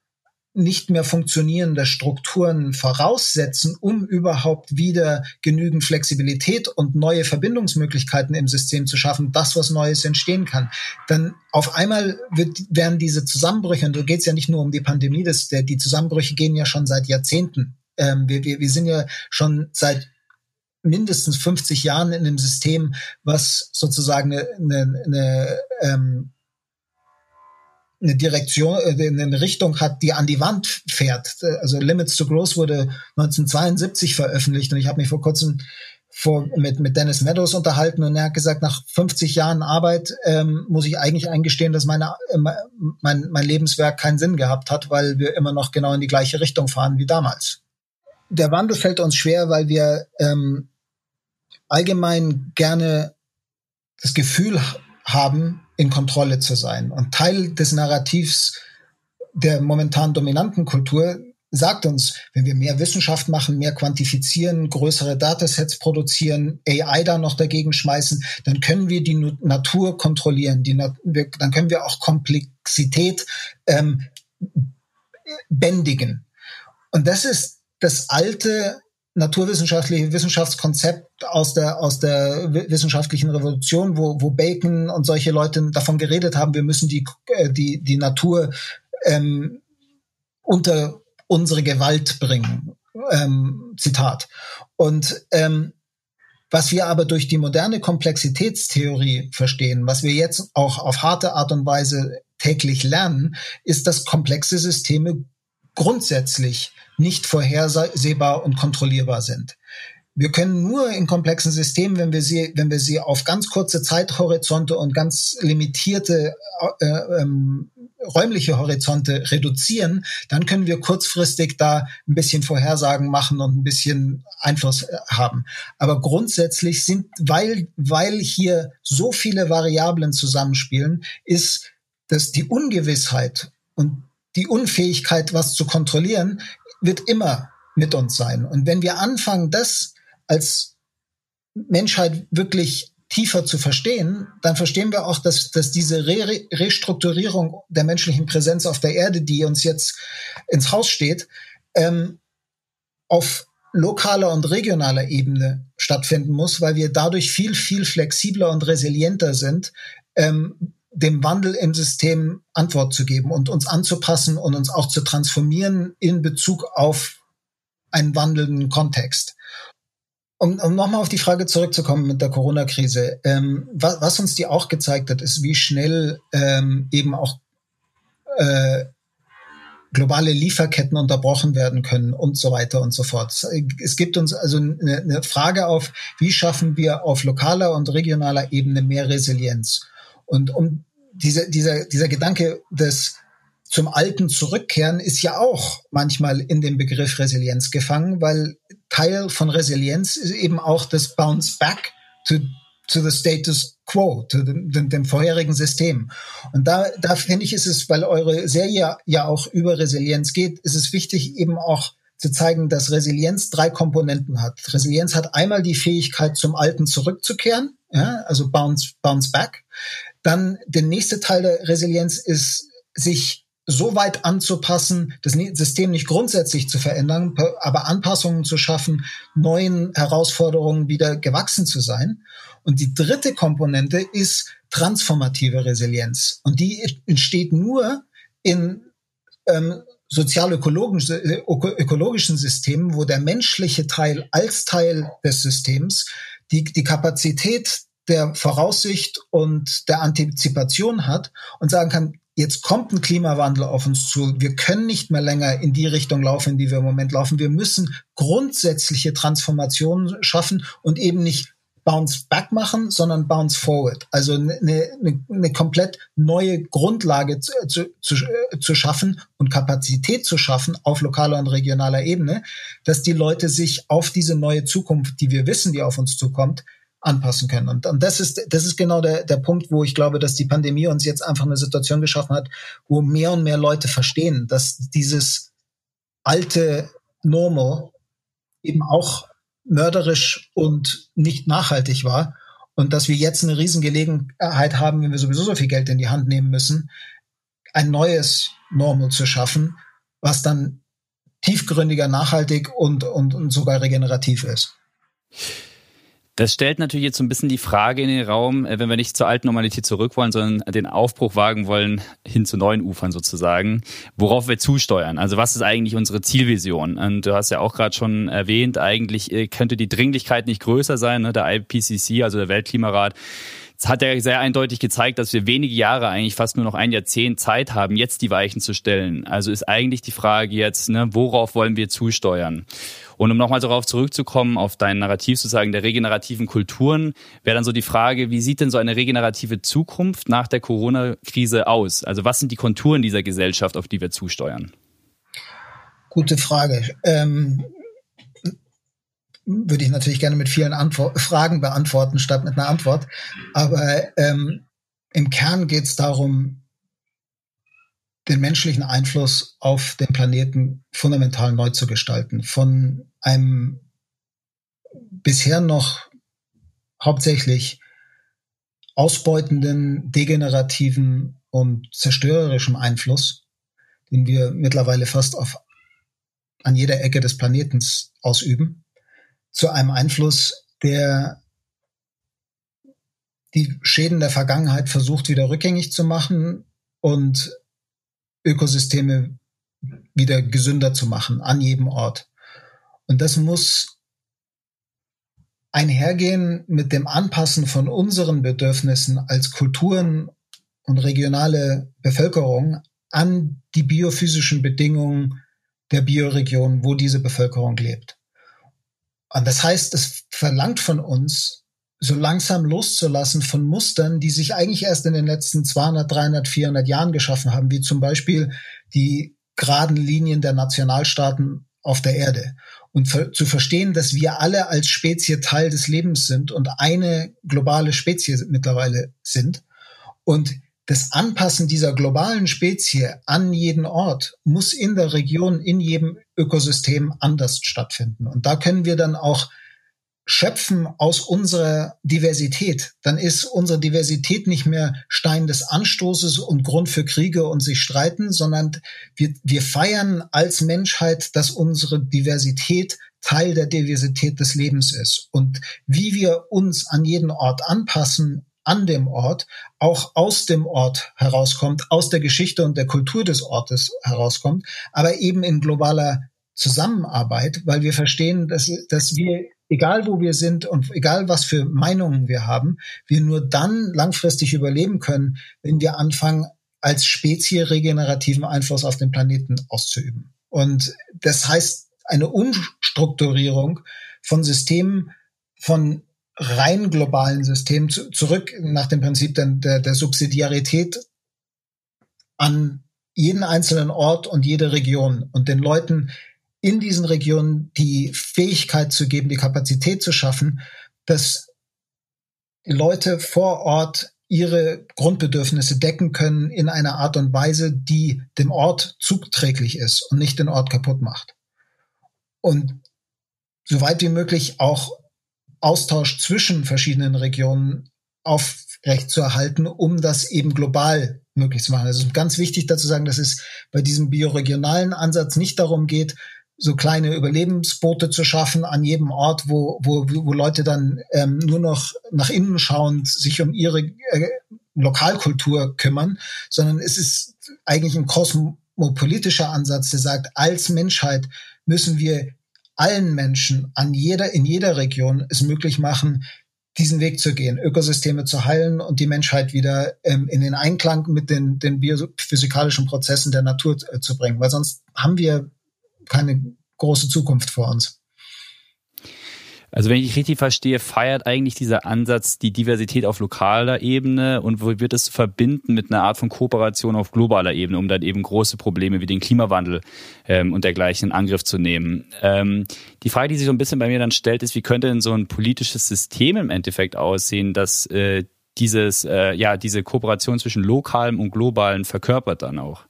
nicht mehr funktionierende Strukturen voraussetzen, um überhaupt wieder genügend Flexibilität und neue Verbindungsmöglichkeiten im System zu schaffen, das, was Neues entstehen kann. Dann auf einmal wird, werden diese Zusammenbrüche, und da geht es ja nicht nur um die Pandemie, das, der, die Zusammenbrüche gehen ja schon seit Jahrzehnten. Ähm, wir, wir, wir sind ja schon seit mindestens 50 Jahren in einem System, was sozusagen eine, eine, eine ähm, eine Direktion, äh, eine Richtung hat, die an die Wand fährt. Also Limits to Growth wurde 1972 veröffentlicht und ich habe mich vor kurzem vor, mit, mit Dennis Meadows unterhalten und er hat gesagt, nach 50 Jahren Arbeit ähm, muss ich eigentlich eingestehen, dass meine, äh, mein, mein Lebenswerk keinen Sinn gehabt hat, weil wir immer noch genau in die gleiche Richtung fahren wie damals. Der Wandel fällt uns schwer, weil wir ähm, allgemein gerne das Gefühl haben, in Kontrolle zu sein. Und Teil des Narrativs der momentan dominanten Kultur sagt uns, wenn wir mehr Wissenschaft machen, mehr quantifizieren, größere Datasets produzieren, AI da noch dagegen schmeißen, dann können wir die Natur kontrollieren. Die Na wir, dann können wir auch Komplexität ähm, bändigen. Und das ist das alte naturwissenschaftliche Wissenschaftskonzept aus der aus der wissenschaftlichen Revolution, wo, wo Bacon und solche Leute davon geredet haben, wir müssen die äh, die die Natur ähm, unter unsere Gewalt bringen. Ähm, Zitat. Und ähm, was wir aber durch die moderne Komplexitätstheorie verstehen, was wir jetzt auch auf harte Art und Weise täglich lernen, ist, dass komplexe Systeme grundsätzlich nicht vorhersehbar und kontrollierbar sind. Wir können nur in komplexen Systemen, wenn wir sie, wenn wir sie auf ganz kurze Zeithorizonte und ganz limitierte äh, ähm, räumliche Horizonte reduzieren, dann können wir kurzfristig da ein bisschen Vorhersagen machen und ein bisschen Einfluss äh, haben. Aber grundsätzlich sind, weil, weil hier so viele Variablen zusammenspielen, ist, dass die Ungewissheit und die Unfähigkeit, was zu kontrollieren, wird immer mit uns sein. Und wenn wir anfangen, das als Menschheit wirklich tiefer zu verstehen, dann verstehen wir auch, dass, dass diese Re Restrukturierung der menschlichen Präsenz auf der Erde, die uns jetzt ins Haus steht, ähm, auf lokaler und regionaler Ebene stattfinden muss, weil wir dadurch viel, viel flexibler und resilienter sind, ähm, dem Wandel im System Antwort zu geben und uns anzupassen und uns auch zu transformieren in Bezug auf einen wandelnden Kontext. Um, um nochmal auf die Frage zurückzukommen mit der Corona-Krise, ähm, was, was, uns die auch gezeigt hat, ist, wie schnell ähm, eben auch äh, globale Lieferketten unterbrochen werden können und so weiter und so fort. Es gibt uns also eine, eine Frage auf, wie schaffen wir auf lokaler und regionaler Ebene mehr Resilienz? Und um diese, dieser, dieser Gedanke des zum Alten zurückkehren ist ja auch manchmal in dem Begriff Resilienz gefangen, weil Teil von Resilienz ist eben auch das Bounce Back to, to the status quo, zu dem, dem, dem vorherigen System. Und da, da finde ich, ist es, weil eure Serie ja auch über Resilienz geht, ist es wichtig, eben auch zu zeigen, dass Resilienz drei Komponenten hat. Resilienz hat einmal die Fähigkeit, zum Alten zurückzukehren, ja, also bounce, bounce back. Dann der nächste Teil der Resilienz ist, sich so weit anzupassen, das System nicht grundsätzlich zu verändern, aber Anpassungen zu schaffen, neuen Herausforderungen wieder gewachsen zu sein. Und die dritte Komponente ist transformative Resilienz. Und die entsteht nur in ähm, sozial-ökologischen Systemen, wo der menschliche Teil als Teil des Systems die, die Kapazität der Voraussicht und der Antizipation hat und sagen kann, jetzt kommt ein Klimawandel auf uns zu. Wir können nicht mehr länger in die Richtung laufen, in die wir im Moment laufen. Wir müssen grundsätzliche Transformationen schaffen und eben nicht Bounce Back machen, sondern Bounce Forward. Also eine, eine, eine komplett neue Grundlage zu, zu, zu, zu schaffen und Kapazität zu schaffen auf lokaler und regionaler Ebene, dass die Leute sich auf diese neue Zukunft, die wir wissen, die auf uns zukommt, anpassen können. Und, und das ist, das ist genau der, der Punkt, wo ich glaube, dass die Pandemie uns jetzt einfach eine Situation geschaffen hat, wo mehr und mehr Leute verstehen, dass dieses alte Normal eben auch mörderisch und nicht nachhaltig war und dass wir jetzt eine Riesengelegenheit haben, wenn wir sowieso so viel Geld in die Hand nehmen müssen, ein neues Normal zu schaffen, was dann tiefgründiger, nachhaltig und, und, und sogar regenerativ ist. Das stellt natürlich jetzt so ein bisschen die Frage in den Raum, äh, wenn wir nicht zur alten Normalität zurück wollen, sondern den Aufbruch wagen wollen hin zu neuen Ufern sozusagen, worauf wir zusteuern. Also was ist eigentlich unsere Zielvision? Und du hast ja auch gerade schon erwähnt, eigentlich äh, könnte die Dringlichkeit nicht größer sein. Ne? Der IPCC, also der Weltklimarat, hat ja sehr eindeutig gezeigt, dass wir wenige Jahre, eigentlich fast nur noch ein Jahrzehnt Zeit haben, jetzt die Weichen zu stellen. Also ist eigentlich die Frage jetzt, ne, worauf wollen wir zusteuern? Und um nochmal darauf zurückzukommen, auf dein Narrativ sozusagen der regenerativen Kulturen, wäre dann so die Frage, wie sieht denn so eine regenerative Zukunft nach der Corona-Krise aus? Also was sind die Konturen dieser Gesellschaft, auf die wir zusteuern? Gute Frage. Ähm, würde ich natürlich gerne mit vielen Antwort Fragen beantworten, statt mit einer Antwort. Aber ähm, im Kern geht es darum, den menschlichen Einfluss auf den Planeten fundamental neu zu gestalten. Von einem bisher noch hauptsächlich ausbeutenden, degenerativen und zerstörerischen Einfluss, den wir mittlerweile fast auf an jeder Ecke des Planetens ausüben, zu einem Einfluss, der die Schäden der Vergangenheit versucht wieder rückgängig zu machen und Ökosysteme wieder gesünder zu machen an jedem Ort. Und das muss einhergehen mit dem Anpassen von unseren Bedürfnissen als Kulturen und regionale Bevölkerung an die biophysischen Bedingungen der Bioregion, wo diese Bevölkerung lebt. Und das heißt, es verlangt von uns, so langsam loszulassen von Mustern, die sich eigentlich erst in den letzten 200, 300, 400 Jahren geschaffen haben, wie zum Beispiel die geraden Linien der Nationalstaaten auf der Erde. Und zu verstehen, dass wir alle als Spezie Teil des Lebens sind und eine globale Spezie mittlerweile sind. Und das Anpassen dieser globalen Spezie an jeden Ort muss in der Region, in jedem Ökosystem anders stattfinden. Und da können wir dann auch schöpfen aus unserer Diversität, dann ist unsere Diversität nicht mehr Stein des Anstoßes und Grund für Kriege und sich streiten, sondern wir, wir feiern als Menschheit, dass unsere Diversität Teil der Diversität des Lebens ist. Und wie wir uns an jeden Ort anpassen, an dem Ort, auch aus dem Ort herauskommt, aus der Geschichte und der Kultur des Ortes herauskommt, aber eben in globaler Zusammenarbeit, weil wir verstehen, dass, dass wir egal wo wir sind und egal was für Meinungen wir haben, wir nur dann langfristig überleben können, wenn wir anfangen, als Spezie regenerativen Einfluss auf den Planeten auszuüben. Und das heißt eine Umstrukturierung von Systemen, von rein globalen Systemen zu, zurück nach dem Prinzip der, der, der Subsidiarität an jeden einzelnen Ort und jede Region und den Leuten in diesen Regionen die Fähigkeit zu geben, die Kapazität zu schaffen, dass Leute vor Ort ihre Grundbedürfnisse decken können in einer Art und Weise, die dem Ort zugträglich ist und nicht den Ort kaputt macht. Und soweit wie möglich auch Austausch zwischen verschiedenen Regionen aufrecht zu erhalten, um das eben global möglich zu machen. Also ganz wichtig dazu sagen, dass es bei diesem bioregionalen Ansatz nicht darum geht, so kleine Überlebensboote zu schaffen an jedem Ort, wo, wo, wo Leute dann ähm, nur noch nach innen schauend sich um ihre äh, Lokalkultur kümmern, sondern es ist eigentlich ein kosmopolitischer Ansatz, der sagt, als Menschheit müssen wir allen Menschen an jeder, in jeder Region es möglich machen, diesen Weg zu gehen, Ökosysteme zu heilen und die Menschheit wieder ähm, in den Einklang mit den, den biophysikalischen Prozessen der Natur äh, zu bringen. Weil sonst haben wir keine große Zukunft vor uns. Also wenn ich richtig verstehe, feiert eigentlich dieser Ansatz die Diversität auf lokaler Ebene und wird es verbinden mit einer Art von Kooperation auf globaler Ebene, um dann eben große Probleme wie den Klimawandel ähm, und dergleichen in Angriff zu nehmen. Ähm, die Frage, die sich so ein bisschen bei mir dann stellt, ist, wie könnte denn so ein politisches System im Endeffekt aussehen, dass äh, dieses, äh, ja, diese Kooperation zwischen lokalem und globalem verkörpert dann auch?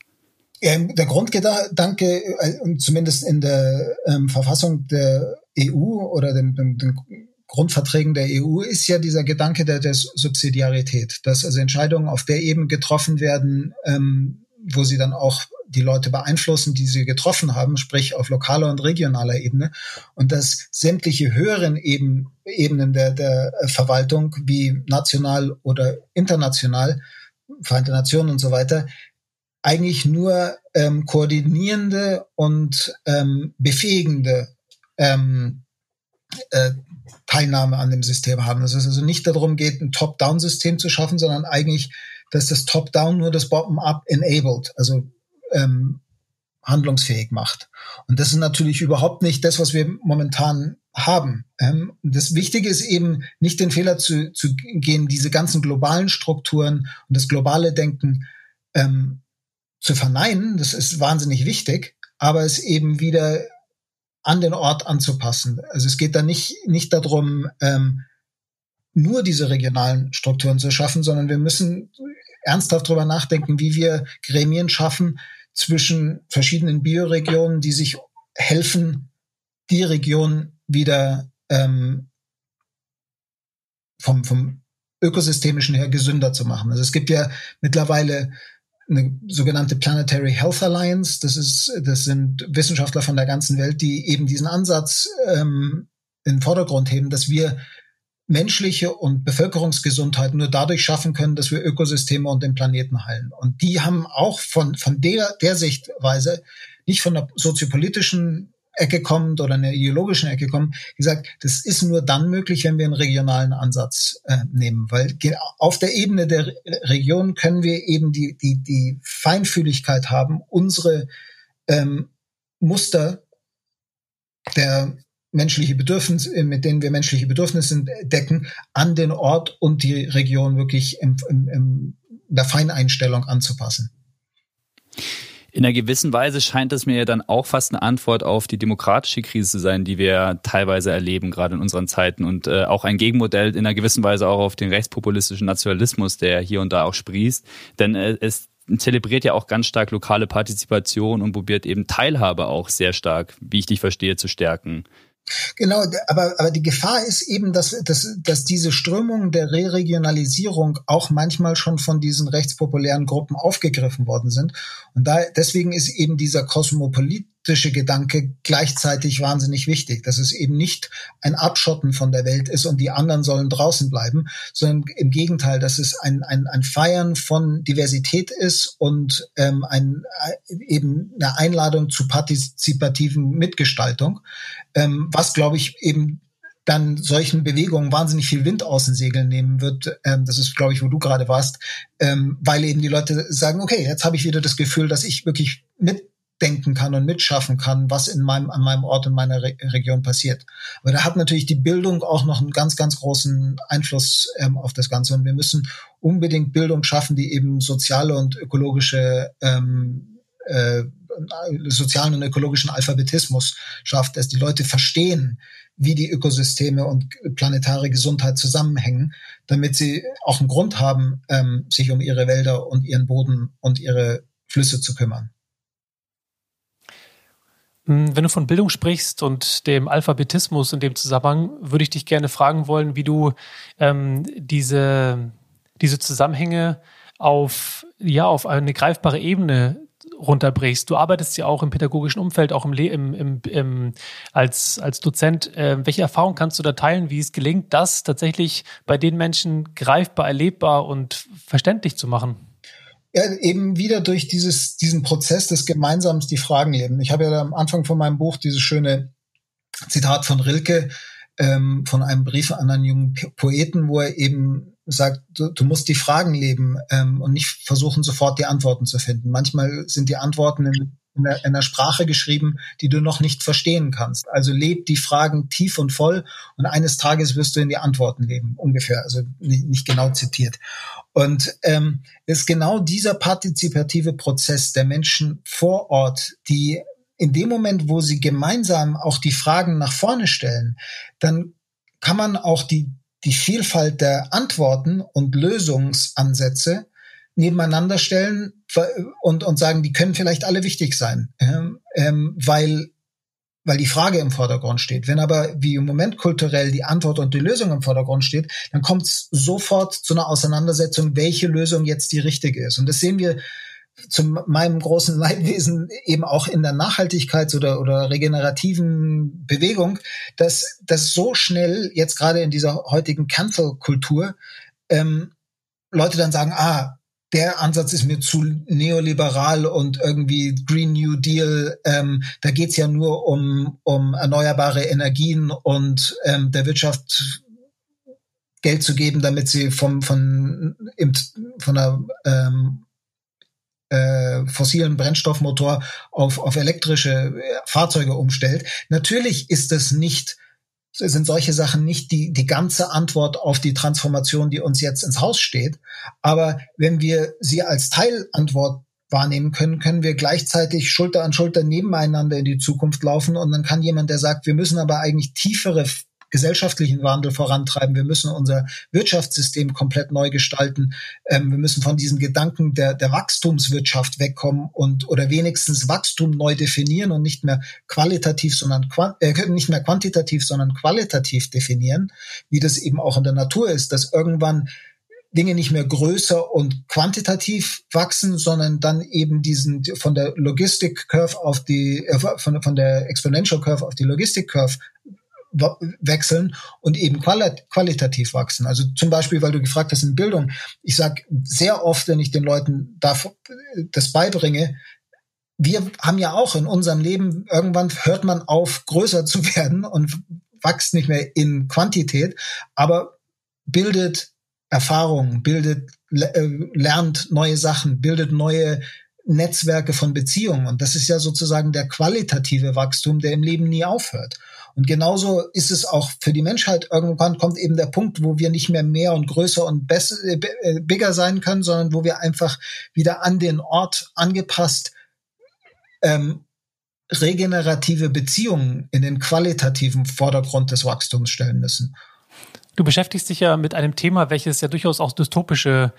Ähm, der Grundgedanke, äh, zumindest in der ähm, Verfassung der EU oder den, den, den, Grundverträgen der EU, ist ja dieser Gedanke der, der Subsidiarität, dass also Entscheidungen auf der Ebene getroffen werden, ähm, wo sie dann auch die Leute beeinflussen, die sie getroffen haben, sprich auf lokaler und regionaler Ebene, und dass sämtliche höheren Eben, Ebenen der, der Verwaltung, wie national oder international, Vereinte Nationen und so weiter, eigentlich nur ähm, koordinierende und ähm, befähigende ähm, äh, Teilnahme an dem System haben. Dass es also nicht darum geht, ein Top-Down-System zu schaffen, sondern eigentlich, dass das Top-Down nur das Bottom-up enabled, also ähm, handlungsfähig macht. Und das ist natürlich überhaupt nicht das, was wir momentan haben. Ähm, das Wichtige ist eben nicht den Fehler zu, zu gehen, diese ganzen globalen Strukturen und das globale Denken ähm, zu verneinen, das ist wahnsinnig wichtig, aber es eben wieder an den Ort anzupassen. Also es geht da nicht, nicht darum, ähm, nur diese regionalen Strukturen zu schaffen, sondern wir müssen ernsthaft drüber nachdenken, wie wir Gremien schaffen zwischen verschiedenen Bioregionen, die sich helfen, die Region wieder ähm, vom, vom ökosystemischen her gesünder zu machen. Also es gibt ja mittlerweile eine sogenannte Planetary Health Alliance. Das ist, das sind Wissenschaftler von der ganzen Welt, die eben diesen Ansatz ähm, in den Vordergrund heben, dass wir menschliche und Bevölkerungsgesundheit nur dadurch schaffen können, dass wir Ökosysteme und den Planeten heilen. Und die haben auch von, von der, der Sichtweise, nicht von der soziopolitischen Ecke kommt oder einer ideologischen Ecke kommt, gesagt, das ist nur dann möglich, wenn wir einen regionalen Ansatz äh, nehmen, weil auf der Ebene der Region können wir eben die, die, die Feinfühligkeit haben, unsere ähm, Muster der menschliche Bedürfnisse, mit denen wir menschliche Bedürfnisse decken, an den Ort und die Region wirklich im, im, im der Feineinstellung anzupassen. In einer gewissen Weise scheint es mir dann auch fast eine Antwort auf die demokratische Krise zu sein, die wir teilweise erleben, gerade in unseren Zeiten. Und äh, auch ein Gegenmodell in einer gewissen Weise auch auf den rechtspopulistischen Nationalismus, der hier und da auch sprießt. Denn äh, es zelebriert ja auch ganz stark lokale Partizipation und probiert eben Teilhabe auch sehr stark, wie ich dich verstehe, zu stärken. Genau, aber, aber die Gefahr ist eben, dass, dass, dass diese Strömung der Re-Regionalisierung auch manchmal schon von diesen rechtspopulären Gruppen aufgegriffen worden sind. Und da, deswegen ist eben dieser Kosmopolit kritische Gedanke gleichzeitig wahnsinnig wichtig, dass es eben nicht ein Abschotten von der Welt ist und die anderen sollen draußen bleiben, sondern im Gegenteil, dass es ein, ein, ein Feiern von Diversität ist und ähm, ein, äh, eben eine Einladung zu partizipativen Mitgestaltung, ähm, was, glaube ich, eben dann solchen Bewegungen wahnsinnig viel Wind aus den Segeln nehmen wird. Ähm, das ist, glaube ich, wo du gerade warst, ähm, weil eben die Leute sagen, okay, jetzt habe ich wieder das Gefühl, dass ich wirklich mit mitdenken kann und mitschaffen kann, was in meinem, an meinem Ort, in meiner Re Region passiert. Aber da hat natürlich die Bildung auch noch einen ganz, ganz großen Einfluss ähm, auf das Ganze. Und wir müssen unbedingt Bildung schaffen, die eben soziale und ökologische ähm, äh, sozialen und ökologischen Alphabetismus schafft, dass die Leute verstehen, wie die Ökosysteme und planetare Gesundheit zusammenhängen, damit sie auch einen Grund haben, ähm, sich um ihre Wälder und ihren Boden und ihre Flüsse zu kümmern. Hm, wenn du von Bildung sprichst und dem Alphabetismus in dem Zusammenhang, würde ich dich gerne fragen wollen, wie du ähm, diese, diese Zusammenhänge auf, ja, auf eine greifbare Ebene runterbrichst. Du arbeitest ja auch im pädagogischen Umfeld, auch im, im, im, im als, als Dozent. Äh, welche Erfahrung kannst du da teilen, wie es gelingt, das tatsächlich bei den Menschen greifbar, erlebbar und verständlich zu machen? Ja, eben wieder durch dieses, diesen Prozess des Gemeinsams die Fragen leben. Ich habe ja am Anfang von meinem Buch dieses schöne Zitat von Rilke ähm, von einem Brief an einen jungen Poeten, wo er eben sagt, du, du musst die Fragen leben ähm, und nicht versuchen, sofort die Antworten zu finden. Manchmal sind die Antworten in in einer Sprache geschrieben, die du noch nicht verstehen kannst. Also leb die Fragen tief und voll und eines Tages wirst du in die Antworten leben, ungefähr, also nicht, nicht genau zitiert. Und ähm, ist genau dieser partizipative Prozess der Menschen vor Ort, die in dem Moment, wo sie gemeinsam auch die Fragen nach vorne stellen, dann kann man auch die, die Vielfalt der Antworten und Lösungsansätze nebeneinander stellen und, und sagen, die können vielleicht alle wichtig sein, ähm, weil, weil die Frage im Vordergrund steht. Wenn aber wie im Moment kulturell die Antwort und die Lösung im Vordergrund steht, dann kommt es sofort zu einer Auseinandersetzung, welche Lösung jetzt die richtige ist. Und das sehen wir zu meinem großen Leidwesen eben auch in der Nachhaltigkeits- oder, oder regenerativen Bewegung, dass, dass so schnell jetzt gerade in dieser heutigen Cancel-Kultur ähm, Leute dann sagen, ah, der Ansatz ist mir zu neoliberal und irgendwie Green New Deal. Ähm, da geht's ja nur um, um erneuerbare Energien und ähm, der Wirtschaft Geld zu geben, damit sie vom, von, im, von der ähm, äh, fossilen Brennstoffmotor auf, auf elektrische Fahrzeuge umstellt. Natürlich ist das nicht sind solche Sachen nicht die, die ganze Antwort auf die Transformation, die uns jetzt ins Haus steht. Aber wenn wir sie als Teilantwort wahrnehmen können, können wir gleichzeitig Schulter an Schulter nebeneinander in die Zukunft laufen. Und dann kann jemand, der sagt, wir müssen aber eigentlich tiefere gesellschaftlichen Wandel vorantreiben. Wir müssen unser Wirtschaftssystem komplett neu gestalten. Ähm, wir müssen von diesem Gedanken der, der Wachstumswirtschaft wegkommen und oder wenigstens Wachstum neu definieren und nicht mehr qualitativ, sondern äh, nicht mehr quantitativ, sondern qualitativ definieren, wie das eben auch in der Natur ist, dass irgendwann Dinge nicht mehr größer und quantitativ wachsen, sondern dann eben diesen von der Logistik Curve auf die äh, von, von der Exponential Curve auf die Logistik Curve wechseln und eben qualitativ wachsen. Also zum Beispiel, weil du gefragt hast in Bildung. Ich sage sehr oft, wenn ich den Leuten das beibringe, wir haben ja auch in unserem Leben, irgendwann hört man auf, größer zu [LAUGHS] werden und wächst nicht mehr in Quantität, aber bildet Erfahrungen, bildet, äh, lernt neue Sachen, bildet neue Netzwerke von Beziehungen. Und das ist ja sozusagen der qualitative Wachstum, der im Leben nie aufhört. Und genauso ist es auch für die Menschheit. Irgendwann kommt eben der Punkt, wo wir nicht mehr mehr und größer und besser, äh, äh bigger sein können, sondern wo wir einfach wieder an den Ort angepasst ähm, regenerative Beziehungen in den qualitativen Vordergrund des Wachstums stellen müssen. Du beschäftigst dich ja mit einem Thema, welches ja durchaus auch dystopische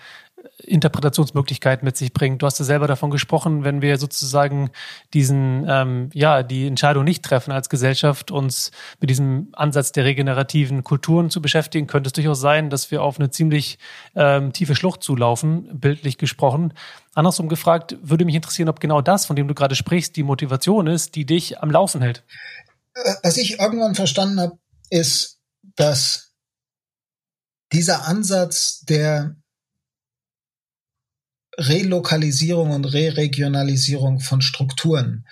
Interpretationsmöglichkeiten mit sich bringt. Du hast ja selber davon gesprochen, wenn wir sozusagen diesen, ähm, ja, die Entscheidung nicht treffen als Gesellschaft, uns mit diesem Ansatz der regenerativen Kulturen zu beschäftigen, könnte es durchaus sein, dass wir auf eine ziemlich ähm, tiefe Schlucht zulaufen, bildlich gesprochen. Andersrum gefragt, würde mich interessieren, ob genau das, von dem du gerade sprichst, die Motivation ist, die dich am Laufen hält. Äh, was ich irgendwann verstanden habe, ist, dass dieser Ansatz der Relokalisierung und Reregionalisierung von Strukturen,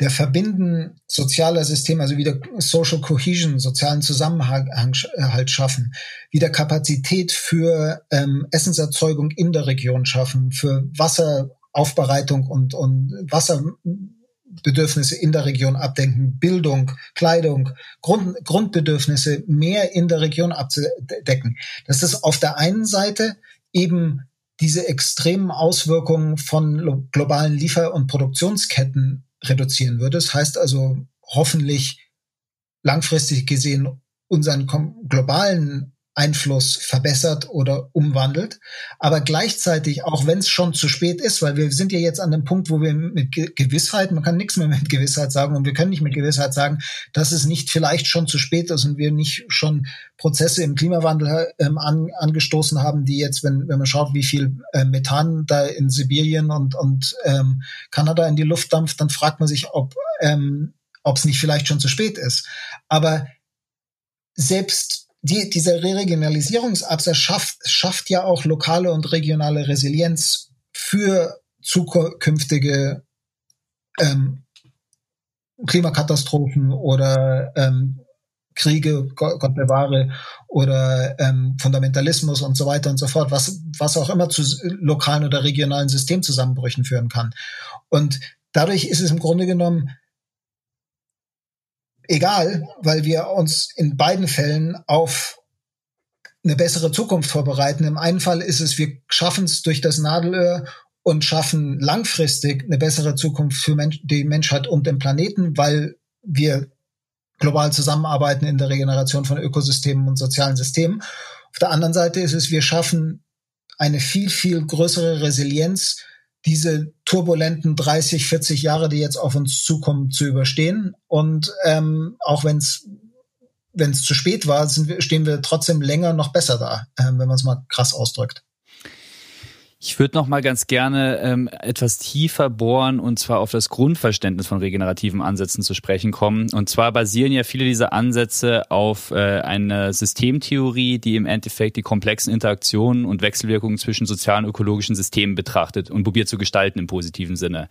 der Verbinden sozialer Systeme, also wieder Social Cohesion, sozialen Zusammenhalt schaffen, wieder Kapazität für ähm, Essenserzeugung in der Region schaffen, für Wasseraufbereitung und, und Wasser Bedürfnisse in der Region abdenken, Bildung, Kleidung, Grund, Grundbedürfnisse mehr in der Region abzudecken. Das ist auf der einen Seite eben diese extremen Auswirkungen von globalen Liefer- und Produktionsketten reduzieren würde. Das heißt also hoffentlich langfristig gesehen unseren globalen Einfluss verbessert oder umwandelt. Aber gleichzeitig, auch wenn es schon zu spät ist, weil wir sind ja jetzt an dem Punkt, wo wir mit Gewissheit, man kann nichts mehr mit Gewissheit sagen und wir können nicht mit Gewissheit sagen, dass es nicht vielleicht schon zu spät ist und wir nicht schon Prozesse im Klimawandel ähm, an, angestoßen haben, die jetzt, wenn, wenn man schaut, wie viel äh, Methan da in Sibirien und, und ähm, Kanada in die Luft dampft, dann fragt man sich, ob ähm, ob es nicht vielleicht schon zu spät ist. Aber selbst die, dieser Reregionalisierungsabsatz schafft, schafft ja auch lokale und regionale Resilienz für zukünftige ähm, Klimakatastrophen oder ähm, Kriege, Gott, Gott bewahre, oder ähm, Fundamentalismus und so weiter und so fort, was, was auch immer zu lokalen oder regionalen Systemzusammenbrüchen führen kann. Und dadurch ist es im Grunde genommen egal, weil wir uns in beiden Fällen auf eine bessere Zukunft vorbereiten. Im einen Fall ist es, wir schaffen es durch das Nadelöhr und schaffen langfristig eine bessere Zukunft für die Menschheit und den Planeten, weil wir global zusammenarbeiten in der Regeneration von Ökosystemen und sozialen Systemen. Auf der anderen Seite ist es, wir schaffen eine viel, viel größere Resilienz diese turbulenten 30, 40 Jahre, die jetzt auf uns zukommen, zu überstehen. Und ähm, auch wenn es wenn es zu spät war, wir, stehen wir trotzdem länger noch besser da, äh, wenn man es mal krass ausdrückt. Ich würde noch mal ganz gerne ähm, etwas tiefer bohren und zwar auf das Grundverständnis von regenerativen Ansätzen zu sprechen kommen. Und zwar basieren ja viele dieser Ansätze auf äh, einer Systemtheorie, die im Endeffekt die komplexen Interaktionen und Wechselwirkungen zwischen sozialen und ökologischen Systemen betrachtet und probiert zu gestalten im positiven Sinne.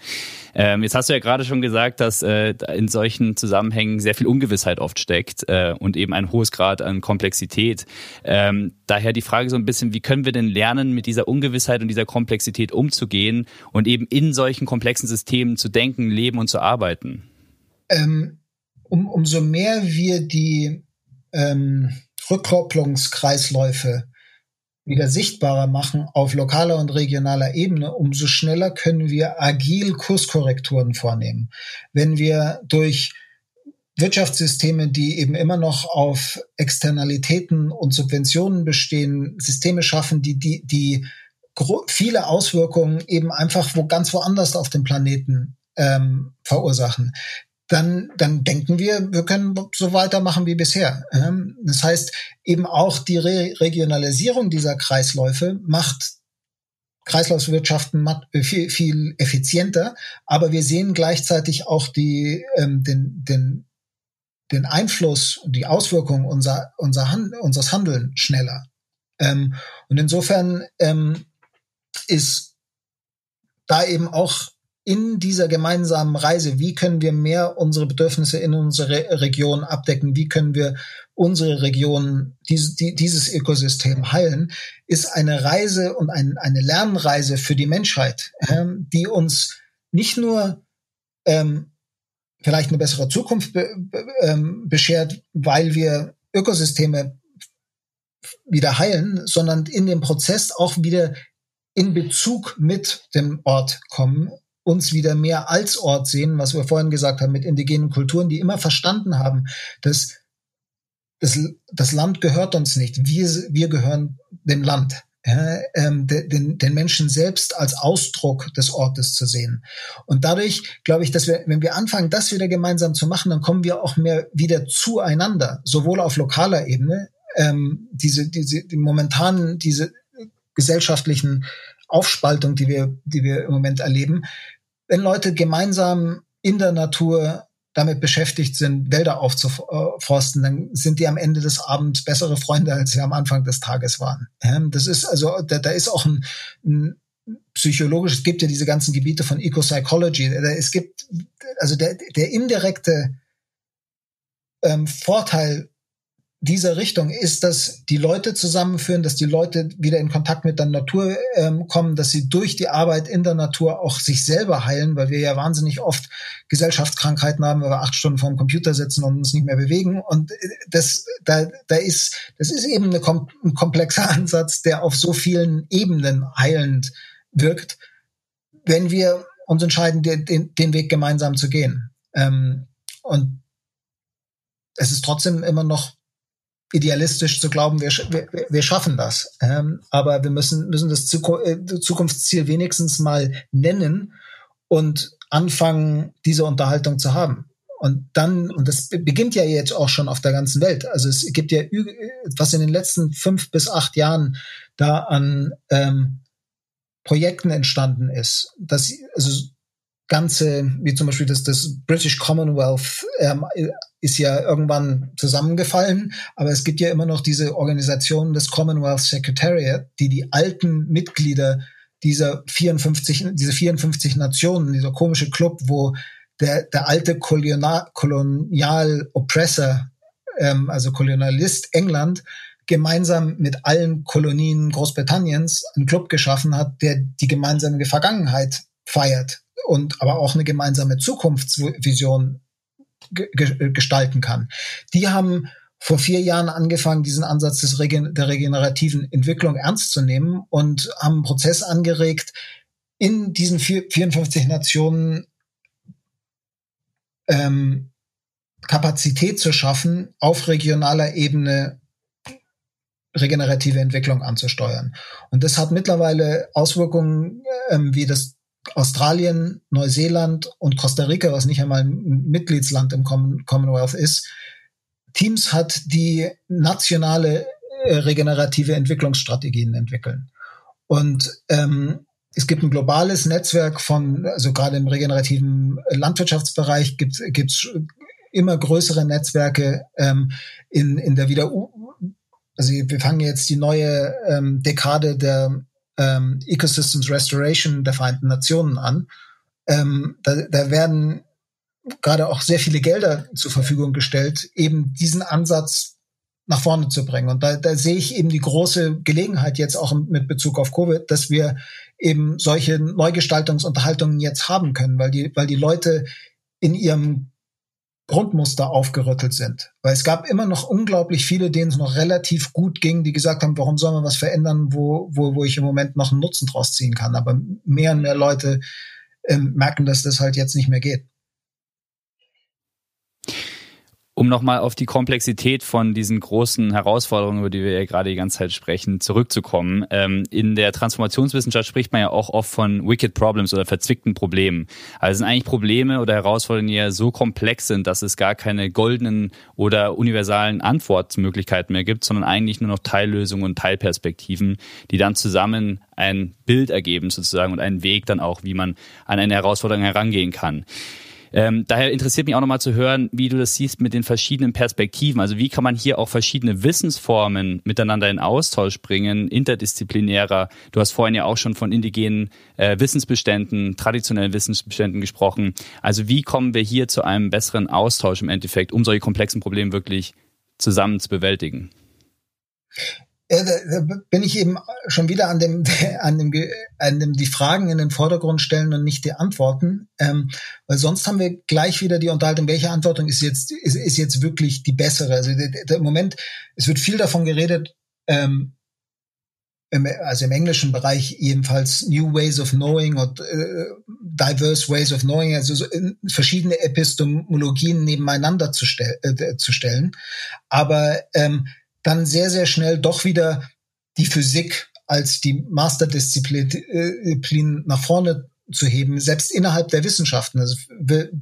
Ähm, jetzt hast du ja gerade schon gesagt, dass äh, in solchen Zusammenhängen sehr viel Ungewissheit oft steckt äh, und eben ein hohes Grad an Komplexität. Ähm, daher die Frage so ein bisschen, wie können wir denn lernen, mit dieser Ungewissheit und dieser dieser Komplexität umzugehen und eben in solchen komplexen Systemen zu denken, leben und zu arbeiten? Ähm, um, umso mehr wir die ähm, Rückkopplungskreisläufe wieder sichtbarer machen auf lokaler und regionaler Ebene, umso schneller können wir agil Kurskorrekturen vornehmen. Wenn wir durch Wirtschaftssysteme, die eben immer noch auf Externalitäten und Subventionen bestehen, Systeme schaffen, die, die, die viele Auswirkungen eben einfach wo ganz woanders auf dem Planeten ähm, verursachen, dann, dann denken wir, wir können so weitermachen wie bisher. Ähm, das heißt, eben auch die Re Regionalisierung dieser Kreisläufe macht Kreislaufwirtschaften viel, viel effizienter, aber wir sehen gleichzeitig auch die, ähm, den, den, den Einfluss und die Auswirkungen unser, unser Hand, unseres Handeln schneller. Ähm, und insofern ähm, ist da eben auch in dieser gemeinsamen Reise, wie können wir mehr unsere Bedürfnisse in unserer Region abdecken, wie können wir unsere Region, diese, die, dieses Ökosystem heilen, ist eine Reise und ein, eine Lernreise für die Menschheit, ähm, die uns nicht nur ähm, vielleicht eine bessere Zukunft be, be, ähm, beschert, weil wir Ökosysteme wieder heilen, sondern in dem Prozess auch wieder in Bezug mit dem Ort kommen, uns wieder mehr als Ort sehen, was wir vorhin gesagt haben mit indigenen Kulturen, die immer verstanden haben, dass das, das Land gehört uns nicht, wir, wir gehören dem Land. Ja, ähm, den, den Menschen selbst als Ausdruck des Ortes zu sehen. Und dadurch glaube ich, dass wir, wenn wir anfangen, das wieder gemeinsam zu machen, dann kommen wir auch mehr wieder zueinander, sowohl auf lokaler Ebene, ähm, diese, diese, die momentanen, diese gesellschaftlichen Aufspaltung, die wir, die wir im Moment erleben, wenn Leute gemeinsam in der Natur damit beschäftigt sind, Wälder aufzuforsten, dann sind die am Ende des Abends bessere Freunde, als sie am Anfang des Tages waren. Das ist also, da, da ist auch ein, ein psychologisch, es gibt ja diese ganzen Gebiete von Eco-Psychology. Es gibt, also der, der indirekte ähm, Vorteil dieser Richtung ist, dass die Leute zusammenführen, dass die Leute wieder in Kontakt mit der Natur ähm, kommen, dass sie durch die Arbeit in der Natur auch sich selber heilen, weil wir ja wahnsinnig oft Gesellschaftskrankheiten haben, weil wir acht Stunden vor dem Computer sitzen und uns nicht mehr bewegen. Und äh, das, da, da ist, das ist eben eine, ein komplexer [LAUGHS] Ansatz, der auf so vielen Ebenen heilend wirkt, wenn wir uns entscheiden, den, den Weg gemeinsam zu gehen. Ähm, und es ist trotzdem immer noch idealistisch zu glauben, wir, wir, wir schaffen das. Ähm, aber wir müssen, müssen das äh, Zukunftsziel wenigstens mal nennen und anfangen, diese Unterhaltung zu haben. Und dann, und das beginnt ja jetzt auch schon auf der ganzen Welt. Also es gibt ja, was in den letzten fünf bis acht Jahren da an ähm, Projekten entstanden ist. Das, also ganze, wie zum Beispiel das, das British Commonwealth ähm, ist ja irgendwann zusammengefallen, aber es gibt ja immer noch diese Organisation des Commonwealth Secretariat, die die alten Mitglieder dieser 54, diese 54 Nationen, dieser komische Club, wo der, der alte Kolonial, Kolonial Oppressor, ähm, also Kolonialist England, gemeinsam mit allen Kolonien Großbritanniens einen Club geschaffen hat, der die gemeinsame Vergangenheit feiert und aber auch eine gemeinsame Zukunftsvision gestalten kann. Die haben vor vier Jahren angefangen, diesen Ansatz des Regen der regenerativen Entwicklung ernst zu nehmen und haben einen Prozess angeregt, in diesen vier, 54 Nationen ähm, Kapazität zu schaffen, auf regionaler Ebene regenerative Entwicklung anzusteuern. Und das hat mittlerweile Auswirkungen ähm, wie das Australien, Neuseeland und Costa Rica, was nicht einmal ein Mitgliedsland im Commonwealth ist, Teams hat, die nationale äh, regenerative Entwicklungsstrategien entwickeln. Und ähm, es gibt ein globales Netzwerk von, also gerade im regenerativen Landwirtschaftsbereich gibt es immer größere Netzwerke ähm, in, in der Wieder, also wir fangen jetzt die neue ähm, Dekade der ähm, Ecosystems Restoration der Vereinten Nationen an. Ähm, da, da werden gerade auch sehr viele Gelder zur Verfügung gestellt, eben diesen Ansatz nach vorne zu bringen. Und da, da sehe ich eben die große Gelegenheit jetzt auch mit Bezug auf Covid, dass wir eben solche Neugestaltungsunterhaltungen jetzt haben können, weil die, weil die Leute in ihrem Grundmuster aufgerüttelt sind. Weil es gab immer noch unglaublich viele, denen es noch relativ gut ging, die gesagt haben, warum soll man was verändern, wo, wo, wo ich im Moment noch einen Nutzen draus ziehen kann. Aber mehr und mehr Leute ähm, merken, dass das halt jetzt nicht mehr geht. Um nochmal auf die Komplexität von diesen großen Herausforderungen, über die wir ja gerade die ganze Zeit sprechen, zurückzukommen. Ähm, in der Transformationswissenschaft spricht man ja auch oft von wicked problems oder verzwickten Problemen. Also sind eigentlich Probleme oder Herausforderungen, die ja so komplex sind, dass es gar keine goldenen oder universalen Antwortmöglichkeiten mehr gibt, sondern eigentlich nur noch Teillösungen und Teilperspektiven, die dann zusammen ein Bild ergeben sozusagen und einen Weg dann auch, wie man an eine Herausforderung herangehen kann. Ähm, daher interessiert mich auch nochmal zu hören, wie du das siehst mit den verschiedenen Perspektiven. Also wie kann man hier auch verschiedene Wissensformen miteinander in Austausch bringen, interdisziplinärer. Du hast vorhin ja auch schon von indigenen äh, Wissensbeständen, traditionellen Wissensbeständen gesprochen. Also wie kommen wir hier zu einem besseren Austausch im Endeffekt, um solche komplexen Probleme wirklich zusammen zu bewältigen? Ja, da, da bin ich eben schon wieder an dem, [LAUGHS] an dem, an dem die Fragen in den Vordergrund stellen und nicht die Antworten, ähm, weil sonst haben wir gleich wieder die Unterhaltung, welche Antwort ist jetzt ist, ist jetzt wirklich die bessere. Also im Moment, es wird viel davon geredet, ähm, im, also im englischen Bereich jedenfalls New Ways of Knowing und äh, Diverse Ways of Knowing, also so verschiedene Epistemologien nebeneinander zu, stell, äh, zu stellen, aber ähm, dann sehr, sehr schnell doch wieder die Physik als die Masterdisziplin äh, nach vorne zu heben, selbst innerhalb der Wissenschaften. Also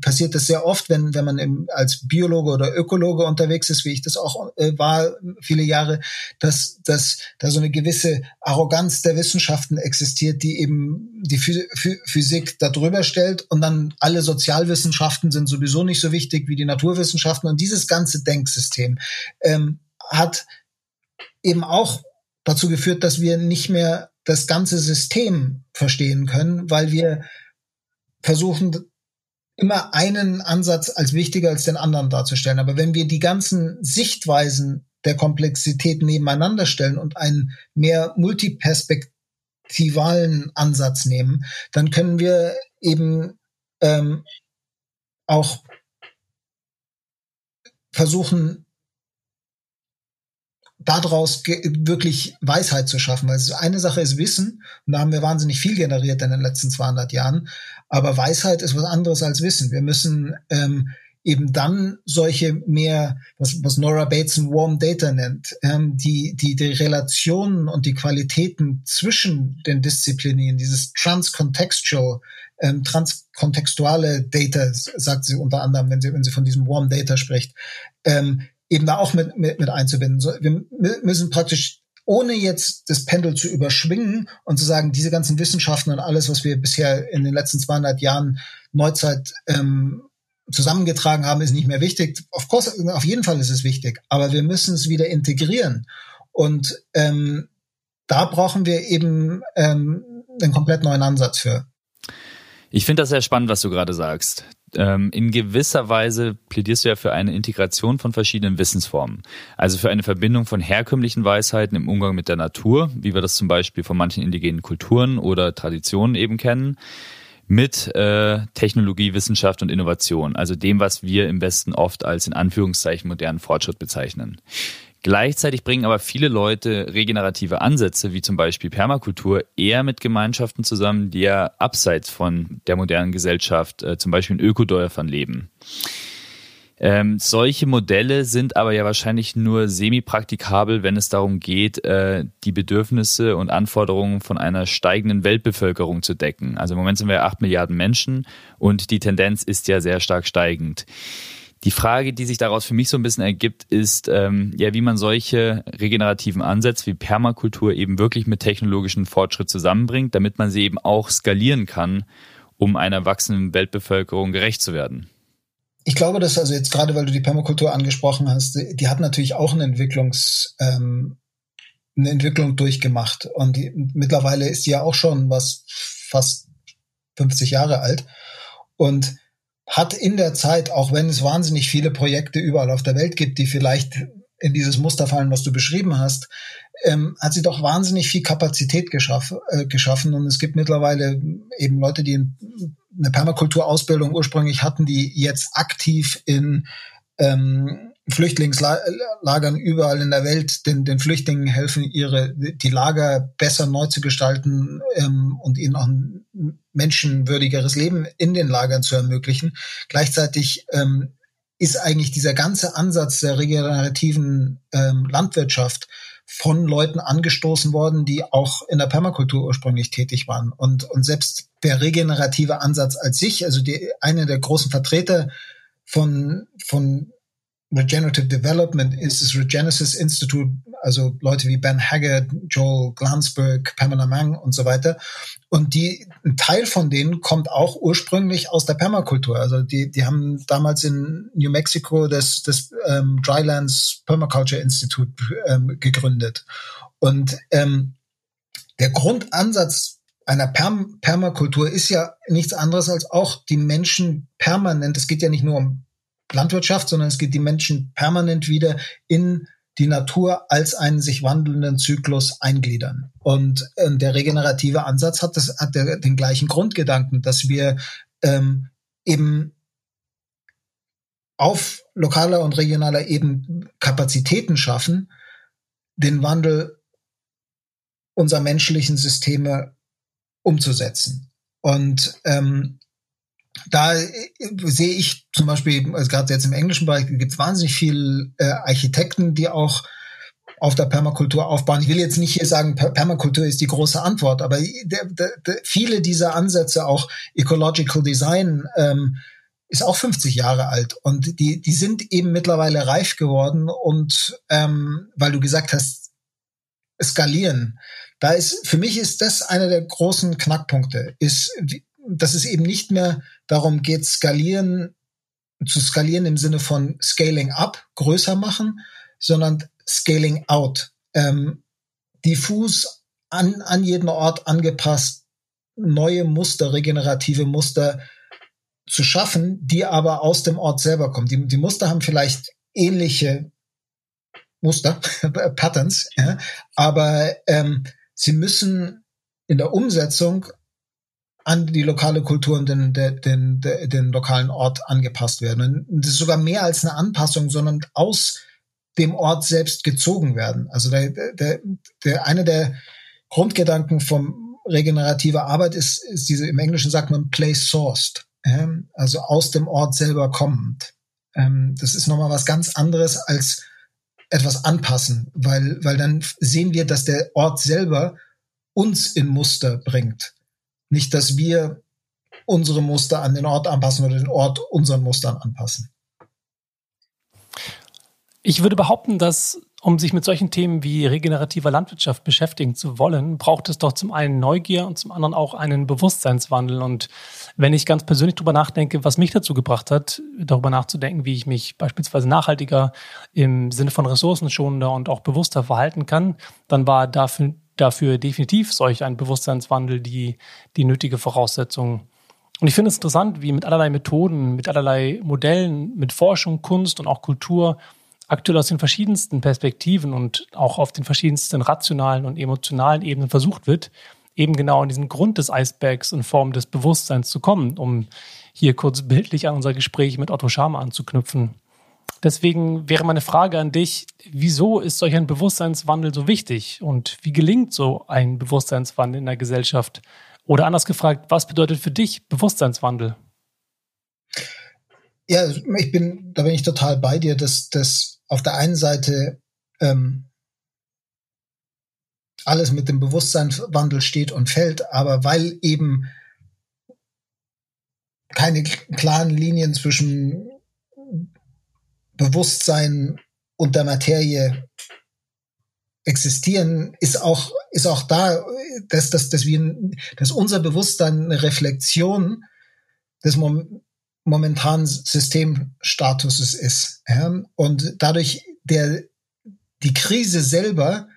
passiert das sehr oft, wenn, wenn man im, als Biologe oder Ökologe unterwegs ist, wie ich das auch äh, war viele Jahre, dass, dass da so eine gewisse Arroganz der Wissenschaften existiert, die eben die Physik da drüber stellt und dann alle Sozialwissenschaften sind sowieso nicht so wichtig wie die Naturwissenschaften und dieses ganze Denksystem ähm, hat eben auch dazu geführt, dass wir nicht mehr das ganze System verstehen können, weil wir versuchen, immer einen Ansatz als wichtiger als den anderen darzustellen. Aber wenn wir die ganzen Sichtweisen der Komplexität nebeneinander stellen und einen mehr multiperspektivalen Ansatz nehmen, dann können wir eben ähm, auch versuchen, daraus wirklich Weisheit zu schaffen. Weil eine Sache ist Wissen, und da haben wir wahnsinnig viel generiert in den letzten 200 Jahren, aber Weisheit ist was anderes als Wissen. Wir müssen ähm, eben dann solche mehr, was, was Nora Bateson Warm Data nennt, ähm, die, die die Relationen und die Qualitäten zwischen den Disziplinen, dieses transcontextual, ähm, transkontextuale Data, sagt sie unter anderem, wenn sie, wenn sie von diesem Warm Data spricht, ähm, eben da auch mit, mit, mit einzubinden. So, wir müssen praktisch ohne jetzt das Pendel zu überschwingen und zu sagen, diese ganzen Wissenschaften und alles, was wir bisher in den letzten 200 Jahren Neuzeit ähm, zusammengetragen haben, ist nicht mehr wichtig. Of course, auf jeden Fall ist es wichtig, aber wir müssen es wieder integrieren. Und ähm, da brauchen wir eben ähm, einen komplett neuen Ansatz für. Ich finde das sehr spannend, was du gerade sagst. Ähm, in gewisser Weise plädierst du ja für eine Integration von verschiedenen Wissensformen. Also für eine Verbindung von herkömmlichen Weisheiten im Umgang mit der Natur, wie wir das zum Beispiel von manchen indigenen Kulturen oder Traditionen eben kennen, mit äh, Technologie, Wissenschaft und Innovation, also dem, was wir im Westen oft als in Anführungszeichen modernen Fortschritt bezeichnen. Gleichzeitig bringen aber viele Leute regenerative Ansätze, wie zum Beispiel Permakultur, eher mit Gemeinschaften zusammen, die ja abseits von der modernen Gesellschaft, äh, zum Beispiel in Ökodörfern leben. Ähm, solche Modelle sind aber ja wahrscheinlich nur semi-praktikabel, wenn es darum geht, äh, die Bedürfnisse und Anforderungen von einer steigenden Weltbevölkerung zu decken. Also im Moment sind wir acht Milliarden Menschen und die Tendenz ist ja sehr stark steigend. Die Frage, die sich daraus für mich so ein bisschen ergibt, ist, ähm, ja, wie man solche regenerativen Ansätze wie Permakultur eben wirklich mit technologischen Fortschritt zusammenbringt, damit man sie eben auch skalieren kann, um einer wachsenden Weltbevölkerung gerecht zu werden. Ich glaube, dass also jetzt gerade, weil du die Permakultur angesprochen hast, die hat natürlich auch eine Entwicklungs, ähm, eine Entwicklung durchgemacht und die, mittlerweile ist die ja auch schon was fast 50 Jahre alt und hat in der Zeit, auch wenn es wahnsinnig viele Projekte überall auf der Welt gibt, die vielleicht in dieses Muster fallen, was du beschrieben hast, ähm, hat sie doch wahnsinnig viel Kapazität geschaff, äh, geschaffen. Und es gibt mittlerweile eben Leute, die eine Permakulturausbildung ursprünglich hatten, die jetzt aktiv in ähm, Flüchtlingslagern überall in der Welt den, den Flüchtlingen helfen, ihre die Lager besser neu zu gestalten ähm, und ihnen auch ein menschenwürdigeres Leben in den Lagern zu ermöglichen. Gleichzeitig ähm, ist eigentlich dieser ganze Ansatz der regenerativen ähm, Landwirtschaft von Leuten angestoßen worden, die auch in der Permakultur ursprünglich tätig waren. Und, und selbst der regenerative Ansatz als sich, also die, eine der großen Vertreter von, von Regenerative Development ist das Regenesis Institute, also Leute wie Ben Haggard, Joel Glansberg, Pamela Mang und so weiter. Und die, ein Teil von denen kommt auch ursprünglich aus der Permakultur. Also die, die haben damals in New Mexico das, das ähm, Drylands Permaculture Institute ähm, gegründet. Und ähm, der Grundansatz einer Perm Permakultur ist ja nichts anderes als auch die Menschen permanent, es geht ja nicht nur um Landwirtschaft, sondern es geht die Menschen permanent wieder in die Natur als einen sich wandelnden Zyklus eingliedern. Und äh, der regenerative Ansatz hat, das, hat der, den gleichen Grundgedanken, dass wir ähm, eben auf lokaler und regionaler Ebene Kapazitäten schaffen, den Wandel unserer menschlichen Systeme umzusetzen. Und ähm, da äh, sehe ich zum Beispiel, also gerade jetzt im englischen Bereich, gibt es wahnsinnig viel äh, Architekten, die auch auf der Permakultur aufbauen. Ich will jetzt nicht hier sagen, Permakultur ist die große Antwort, aber der, der, der, viele dieser Ansätze, auch Ecological Design, ähm, ist auch 50 Jahre alt und die, die sind eben mittlerweile reif geworden und ähm, weil du gesagt hast, skalieren. Da ist, für mich ist das einer der großen Knackpunkte, ist, dass es eben nicht mehr darum geht, skalieren, zu skalieren im Sinne von Scaling up, größer machen, sondern Scaling out. Ähm, diffus an, an jeden Ort angepasst, neue Muster, regenerative Muster zu schaffen, die aber aus dem Ort selber kommen. Die, die Muster haben vielleicht ähnliche Muster, [LAUGHS] Patterns, ja, aber ähm, sie müssen in der Umsetzung an die lokale Kultur und den, den, den, den lokalen Ort angepasst werden. Und das ist sogar mehr als eine Anpassung, sondern aus dem Ort selbst gezogen werden. Also der, der, der eine der Grundgedanken vom regenerativer Arbeit ist, ist diese, im Englischen sagt man place sourced, äh, also aus dem Ort selber kommend. Ähm, das ist nochmal was ganz anderes als etwas anpassen, weil, weil dann sehen wir, dass der Ort selber uns in Muster bringt. Nicht, dass wir unsere Muster an den Ort anpassen oder den Ort unseren Mustern anpassen. Ich würde behaupten, dass um sich mit solchen Themen wie regenerativer Landwirtschaft beschäftigen zu wollen, braucht es doch zum einen Neugier und zum anderen auch einen Bewusstseinswandel. Und wenn ich ganz persönlich darüber nachdenke, was mich dazu gebracht hat, darüber nachzudenken, wie ich mich beispielsweise nachhaltiger im Sinne von ressourcenschonender und auch bewusster verhalten kann, dann war dafür dafür definitiv solch ein Bewusstseinswandel die, die nötige Voraussetzung. Und ich finde es interessant, wie mit allerlei Methoden, mit allerlei Modellen, mit Forschung, Kunst und auch Kultur aktuell aus den verschiedensten Perspektiven und auch auf den verschiedensten rationalen und emotionalen Ebenen versucht wird, eben genau an diesen Grund des Eisbergs in Form des Bewusstseins zu kommen, um hier kurz bildlich an unser Gespräch mit Otto Schama anzuknüpfen. Deswegen wäre meine Frage an dich, wieso ist solch ein Bewusstseinswandel so wichtig und wie gelingt so ein Bewusstseinswandel in der Gesellschaft? Oder anders gefragt, was bedeutet für dich Bewusstseinswandel? Ja, ich bin, da bin ich total bei dir, dass das auf der einen Seite ähm, alles mit dem Bewusstseinswandel steht und fällt, aber weil eben keine klaren Linien zwischen Bewusstsein und der Materie existieren, ist auch, ist auch da, dass, dass, dass, wir, dass unser Bewusstsein eine Reflexion des Mom momentanen Systemstatuses ist. Ja? Und dadurch der, die Krise selber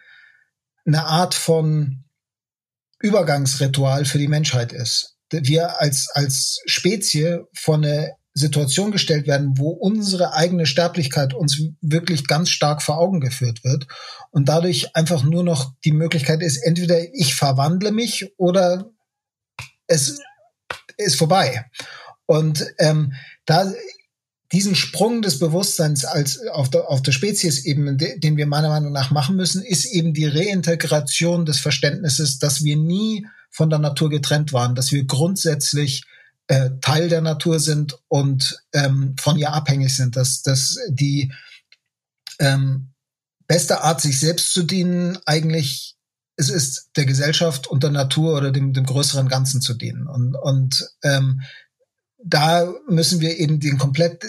eine Art von Übergangsritual für die Menschheit ist. Wir als, als Spezie von einer Situation gestellt werden, wo unsere eigene Sterblichkeit uns wirklich ganz stark vor Augen geführt wird und dadurch einfach nur noch die Möglichkeit ist, entweder ich verwandle mich oder es ist vorbei. Und ähm, da diesen Sprung des Bewusstseins als auf der, auf der Speziesebene, den wir meiner Meinung nach machen müssen, ist eben die Reintegration des Verständnisses, dass wir nie von der Natur getrennt waren, dass wir grundsätzlich äh, Teil der Natur sind und ähm, von ihr abhängig sind, dass, dass die ähm, beste Art, sich selbst zu dienen, eigentlich es ist der Gesellschaft und der Natur oder dem, dem größeren Ganzen zu dienen. Und, und ähm, da müssen wir eben den komplett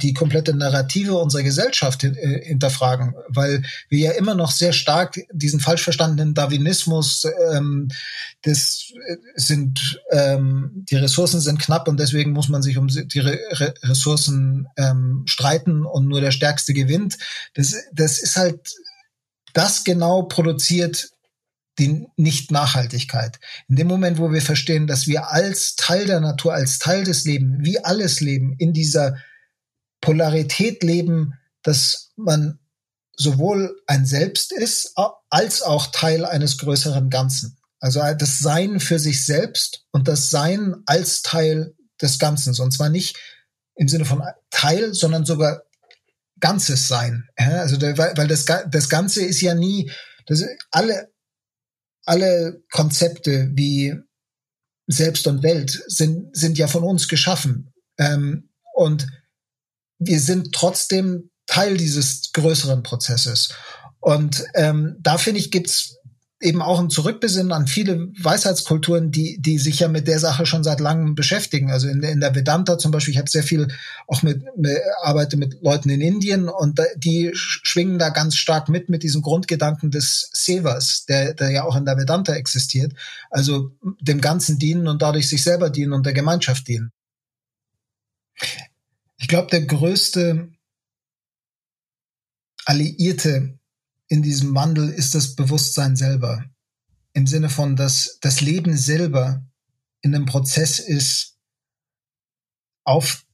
die komplette Narrative unserer Gesellschaft äh, hinterfragen, weil wir ja immer noch sehr stark diesen falsch verstandenen Darwinismus, ähm, das äh, sind ähm, die Ressourcen sind knapp und deswegen muss man sich um die Re Ressourcen ähm, streiten und nur der Stärkste gewinnt. Das, das ist halt das genau produziert die Nicht-Nachhaltigkeit. In dem Moment, wo wir verstehen, dass wir als Teil der Natur, als Teil des Lebens, wie alles Leben in dieser Polarität leben, dass man sowohl ein Selbst ist, als auch Teil eines größeren Ganzen. Also das Sein für sich selbst und das Sein als Teil des Ganzen. Und zwar nicht im Sinne von Teil, sondern sogar ganzes Sein. Also weil das, Ganze ist ja nie, das, alle, alle Konzepte wie Selbst und Welt sind, sind ja von uns geschaffen. Ähm, und wir sind trotzdem Teil dieses größeren Prozesses. Und ähm, da finde ich, gibt's eben auch ein Zurückbesinnen an viele Weisheitskulturen, die, die sich ja mit der Sache schon seit langem beschäftigen. Also in, in der Vedanta zum Beispiel, ich habe sehr viel auch mit, mit arbeite mit Leuten in Indien und da, die schwingen da ganz stark mit mit diesem Grundgedanken des Sevas, der, der ja auch in der Vedanta existiert. Also dem Ganzen dienen und dadurch sich selber dienen und der Gemeinschaft dienen. Ich glaube, der größte Alliierte in diesem Wandel ist das Bewusstsein selber. Im Sinne von, dass das Leben selber in einem Prozess ist, auf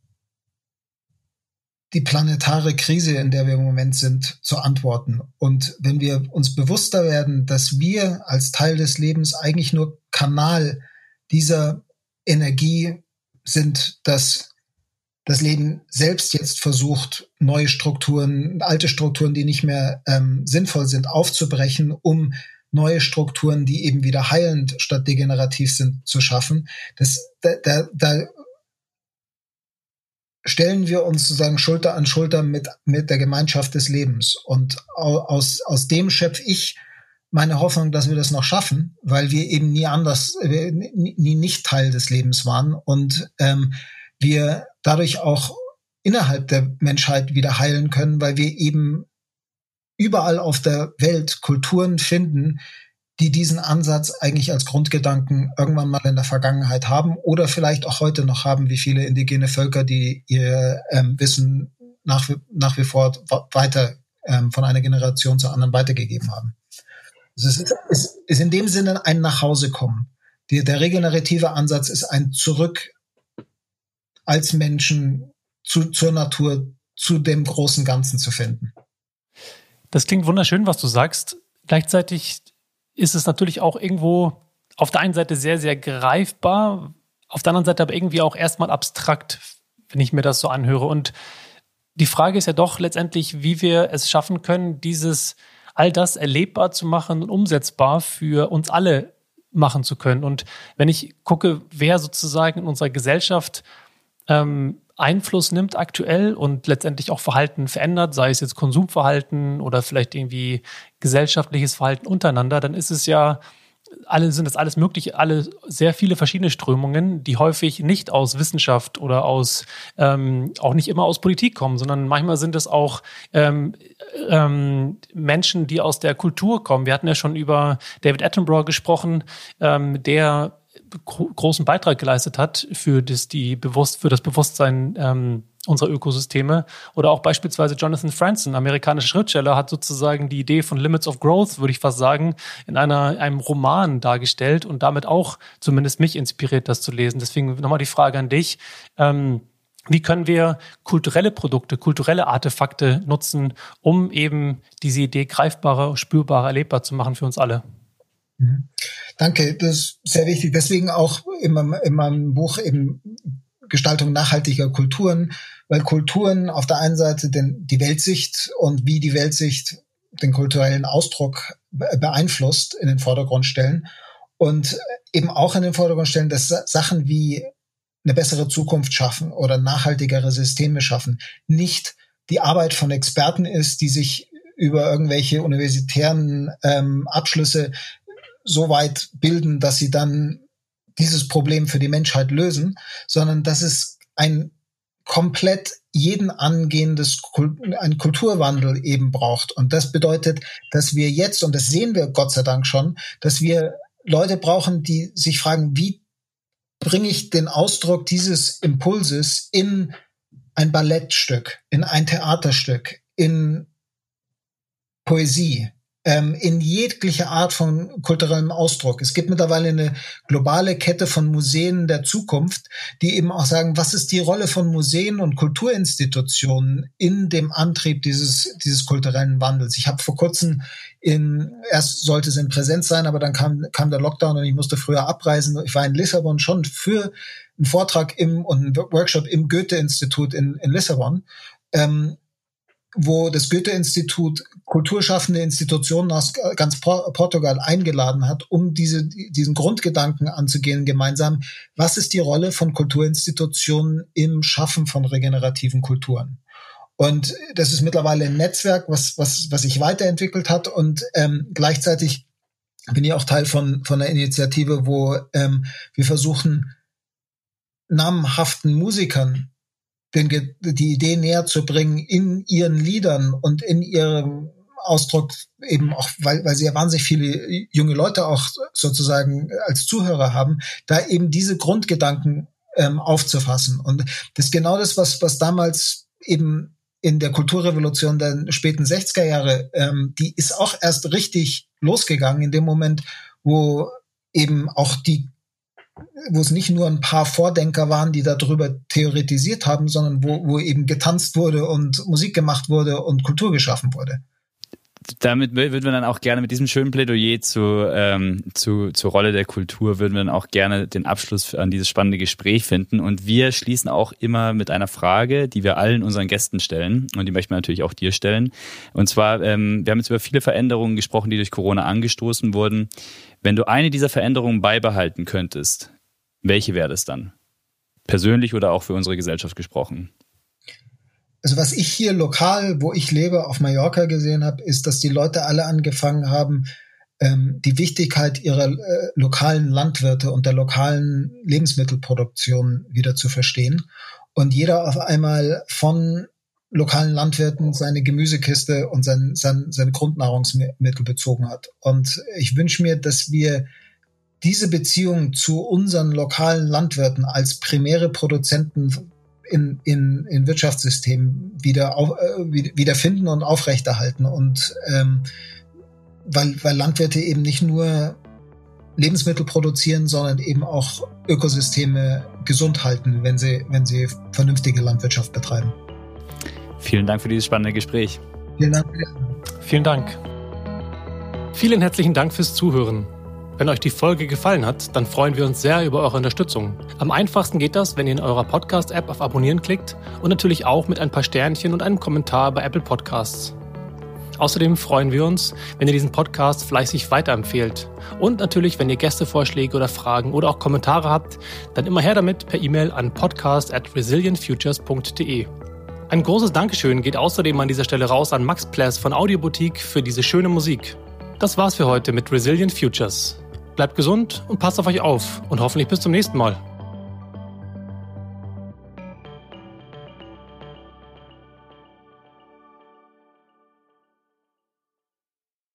die planetare Krise, in der wir im Moment sind, zu antworten. Und wenn wir uns bewusster werden, dass wir als Teil des Lebens eigentlich nur Kanal dieser Energie sind, dass das Leben selbst jetzt versucht, neue Strukturen, alte Strukturen, die nicht mehr ähm, sinnvoll sind, aufzubrechen, um neue Strukturen, die eben wieder heilend statt degenerativ sind, zu schaffen. Das, da, da, da stellen wir uns sozusagen Schulter an Schulter mit, mit der Gemeinschaft des Lebens. Und aus, aus dem schöpfe ich meine Hoffnung, dass wir das noch schaffen, weil wir eben nie anders, nie, nie nicht Teil des Lebens waren und ähm, wir dadurch auch innerhalb der Menschheit wieder heilen können, weil wir eben überall auf der Welt Kulturen finden, die diesen Ansatz eigentlich als Grundgedanken irgendwann mal in der Vergangenheit haben oder vielleicht auch heute noch haben, wie viele indigene Völker, die ihr ähm, Wissen nach, nach wie vor weiter ähm, von einer Generation zur anderen weitergegeben haben. Es ist, es ist in dem Sinne ein Nachhausekommen. Die, der regenerative Ansatz ist ein Zurück als Menschen zu, zur Natur, zu dem großen Ganzen zu finden. Das klingt wunderschön, was du sagst. Gleichzeitig ist es natürlich auch irgendwo auf der einen Seite sehr, sehr greifbar, auf der anderen Seite aber irgendwie auch erstmal abstrakt, wenn ich mir das so anhöre. Und die Frage ist ja doch letztendlich, wie wir es schaffen können, dieses all das erlebbar zu machen und umsetzbar für uns alle machen zu können. Und wenn ich gucke, wer sozusagen in unserer Gesellschaft ähm, Einfluss nimmt aktuell und letztendlich auch Verhalten verändert, sei es jetzt Konsumverhalten oder vielleicht irgendwie gesellschaftliches Verhalten untereinander, dann ist es ja alle sind das alles mögliche, alle sehr viele verschiedene Strömungen, die häufig nicht aus Wissenschaft oder aus ähm, auch nicht immer aus Politik kommen, sondern manchmal sind es auch ähm, ähm, Menschen, die aus der Kultur kommen. Wir hatten ja schon über David Attenborough gesprochen, ähm, der großen Beitrag geleistet hat für das, die bewusst, für das Bewusstsein ähm, unserer Ökosysteme. Oder auch beispielsweise Jonathan Franzen, amerikanischer Schriftsteller, hat sozusagen die Idee von Limits of Growth, würde ich fast sagen, in einer, einem Roman dargestellt und damit auch zumindest mich inspiriert, das zu lesen. Deswegen nochmal die Frage an dich. Ähm, wie können wir kulturelle Produkte, kulturelle Artefakte nutzen, um eben diese Idee greifbarer, spürbarer, erlebbar zu machen für uns alle? Mhm. Danke, das ist sehr wichtig. Deswegen auch in meinem, in meinem Buch eben Gestaltung nachhaltiger Kulturen, weil Kulturen auf der einen Seite den, die Weltsicht und wie die Weltsicht den kulturellen Ausdruck beeinflusst in den Vordergrund stellen und eben auch in den Vordergrund stellen, dass Sachen wie eine bessere Zukunft schaffen oder nachhaltigere Systeme schaffen, nicht die Arbeit von Experten ist, die sich über irgendwelche universitären ähm, Abschlüsse so weit bilden, dass sie dann dieses Problem für die Menschheit lösen, sondern dass es ein komplett jeden angehendes ein Kulturwandel eben braucht. Und das bedeutet, dass wir jetzt, und das sehen wir Gott sei Dank schon, dass wir Leute brauchen, die sich fragen, wie bringe ich den Ausdruck dieses Impulses in ein Ballettstück, in ein Theaterstück, in Poesie, ähm, in jeglicher Art von kulturellem Ausdruck. Es gibt mittlerweile eine globale Kette von Museen der Zukunft, die eben auch sagen, was ist die Rolle von Museen und Kulturinstitutionen in dem Antrieb dieses, dieses kulturellen Wandels. Ich habe vor kurzem in, erst sollte es in Präsenz sein, aber dann kam, kam der Lockdown und ich musste früher abreisen. Ich war in Lissabon schon für einen Vortrag im und einen Workshop im Goethe-Institut in, in Lissabon. Ähm, wo das Goethe-Institut kulturschaffende Institutionen aus ganz Portugal eingeladen hat, um diese, diesen Grundgedanken anzugehen gemeinsam. Was ist die Rolle von Kulturinstitutionen im Schaffen von regenerativen Kulturen? Und das ist mittlerweile ein Netzwerk, was, was, was sich weiterentwickelt hat und ähm, gleichzeitig bin ich auch Teil von, von einer Initiative, wo ähm, wir versuchen, namhaften Musikern den, die Idee näher zu bringen in ihren Liedern und in ihrem Ausdruck eben auch, weil, weil sie ja wahnsinnig viele junge Leute auch sozusagen als Zuhörer haben, da eben diese Grundgedanken ähm, aufzufassen. Und das ist genau das, was, was damals eben in der Kulturrevolution der späten 60er Jahre, ähm, die ist auch erst richtig losgegangen in dem Moment, wo eben auch die wo es nicht nur ein paar Vordenker waren, die darüber theoretisiert haben, sondern wo, wo eben getanzt wurde und Musik gemacht wurde und Kultur geschaffen wurde. Damit würden wir dann auch gerne mit diesem schönen Plädoyer zu, ähm, zu, zur Rolle der Kultur, würden wir dann auch gerne den Abschluss an dieses spannende Gespräch finden. Und wir schließen auch immer mit einer Frage, die wir allen unseren Gästen stellen. Und die möchten wir natürlich auch dir stellen. Und zwar, ähm, wir haben jetzt über viele Veränderungen gesprochen, die durch Corona angestoßen wurden. Wenn du eine dieser Veränderungen beibehalten könntest, welche wäre das dann? Persönlich oder auch für unsere Gesellschaft gesprochen? Also was ich hier lokal, wo ich lebe, auf Mallorca gesehen habe, ist, dass die Leute alle angefangen haben, ähm, die Wichtigkeit ihrer äh, lokalen Landwirte und der lokalen Lebensmittelproduktion wieder zu verstehen. Und jeder auf einmal von lokalen Landwirten seine Gemüsekiste und sein, sein, seine Grundnahrungsmittel bezogen hat. Und ich wünsche mir, dass wir diese Beziehung zu unseren lokalen Landwirten als primäre Produzenten in, in, in Wirtschaftssystemen wieder, auf, äh, wieder finden und aufrechterhalten. Und ähm, weil, weil Landwirte eben nicht nur Lebensmittel produzieren, sondern eben auch Ökosysteme gesund halten, wenn sie, wenn sie vernünftige Landwirtschaft betreiben. Vielen Dank für dieses spannende Gespräch. Vielen Dank. Vielen Dank. Vielen herzlichen Dank fürs Zuhören. Wenn euch die Folge gefallen hat, dann freuen wir uns sehr über eure Unterstützung. Am einfachsten geht das, wenn ihr in eurer Podcast-App auf Abonnieren klickt und natürlich auch mit ein paar Sternchen und einem Kommentar bei Apple Podcasts. Außerdem freuen wir uns, wenn ihr diesen Podcast fleißig weiterempfehlt. Und natürlich, wenn ihr Gästevorschläge oder Fragen oder auch Kommentare habt, dann immer her damit per E-Mail an podcast at resilientfutures.de. Ein großes Dankeschön geht außerdem an dieser Stelle raus an Max Pless von Audioboutique für diese schöne Musik. Das war's für heute mit Resilient Futures. Bleibt gesund und passt auf euch auf und hoffentlich bis zum nächsten Mal.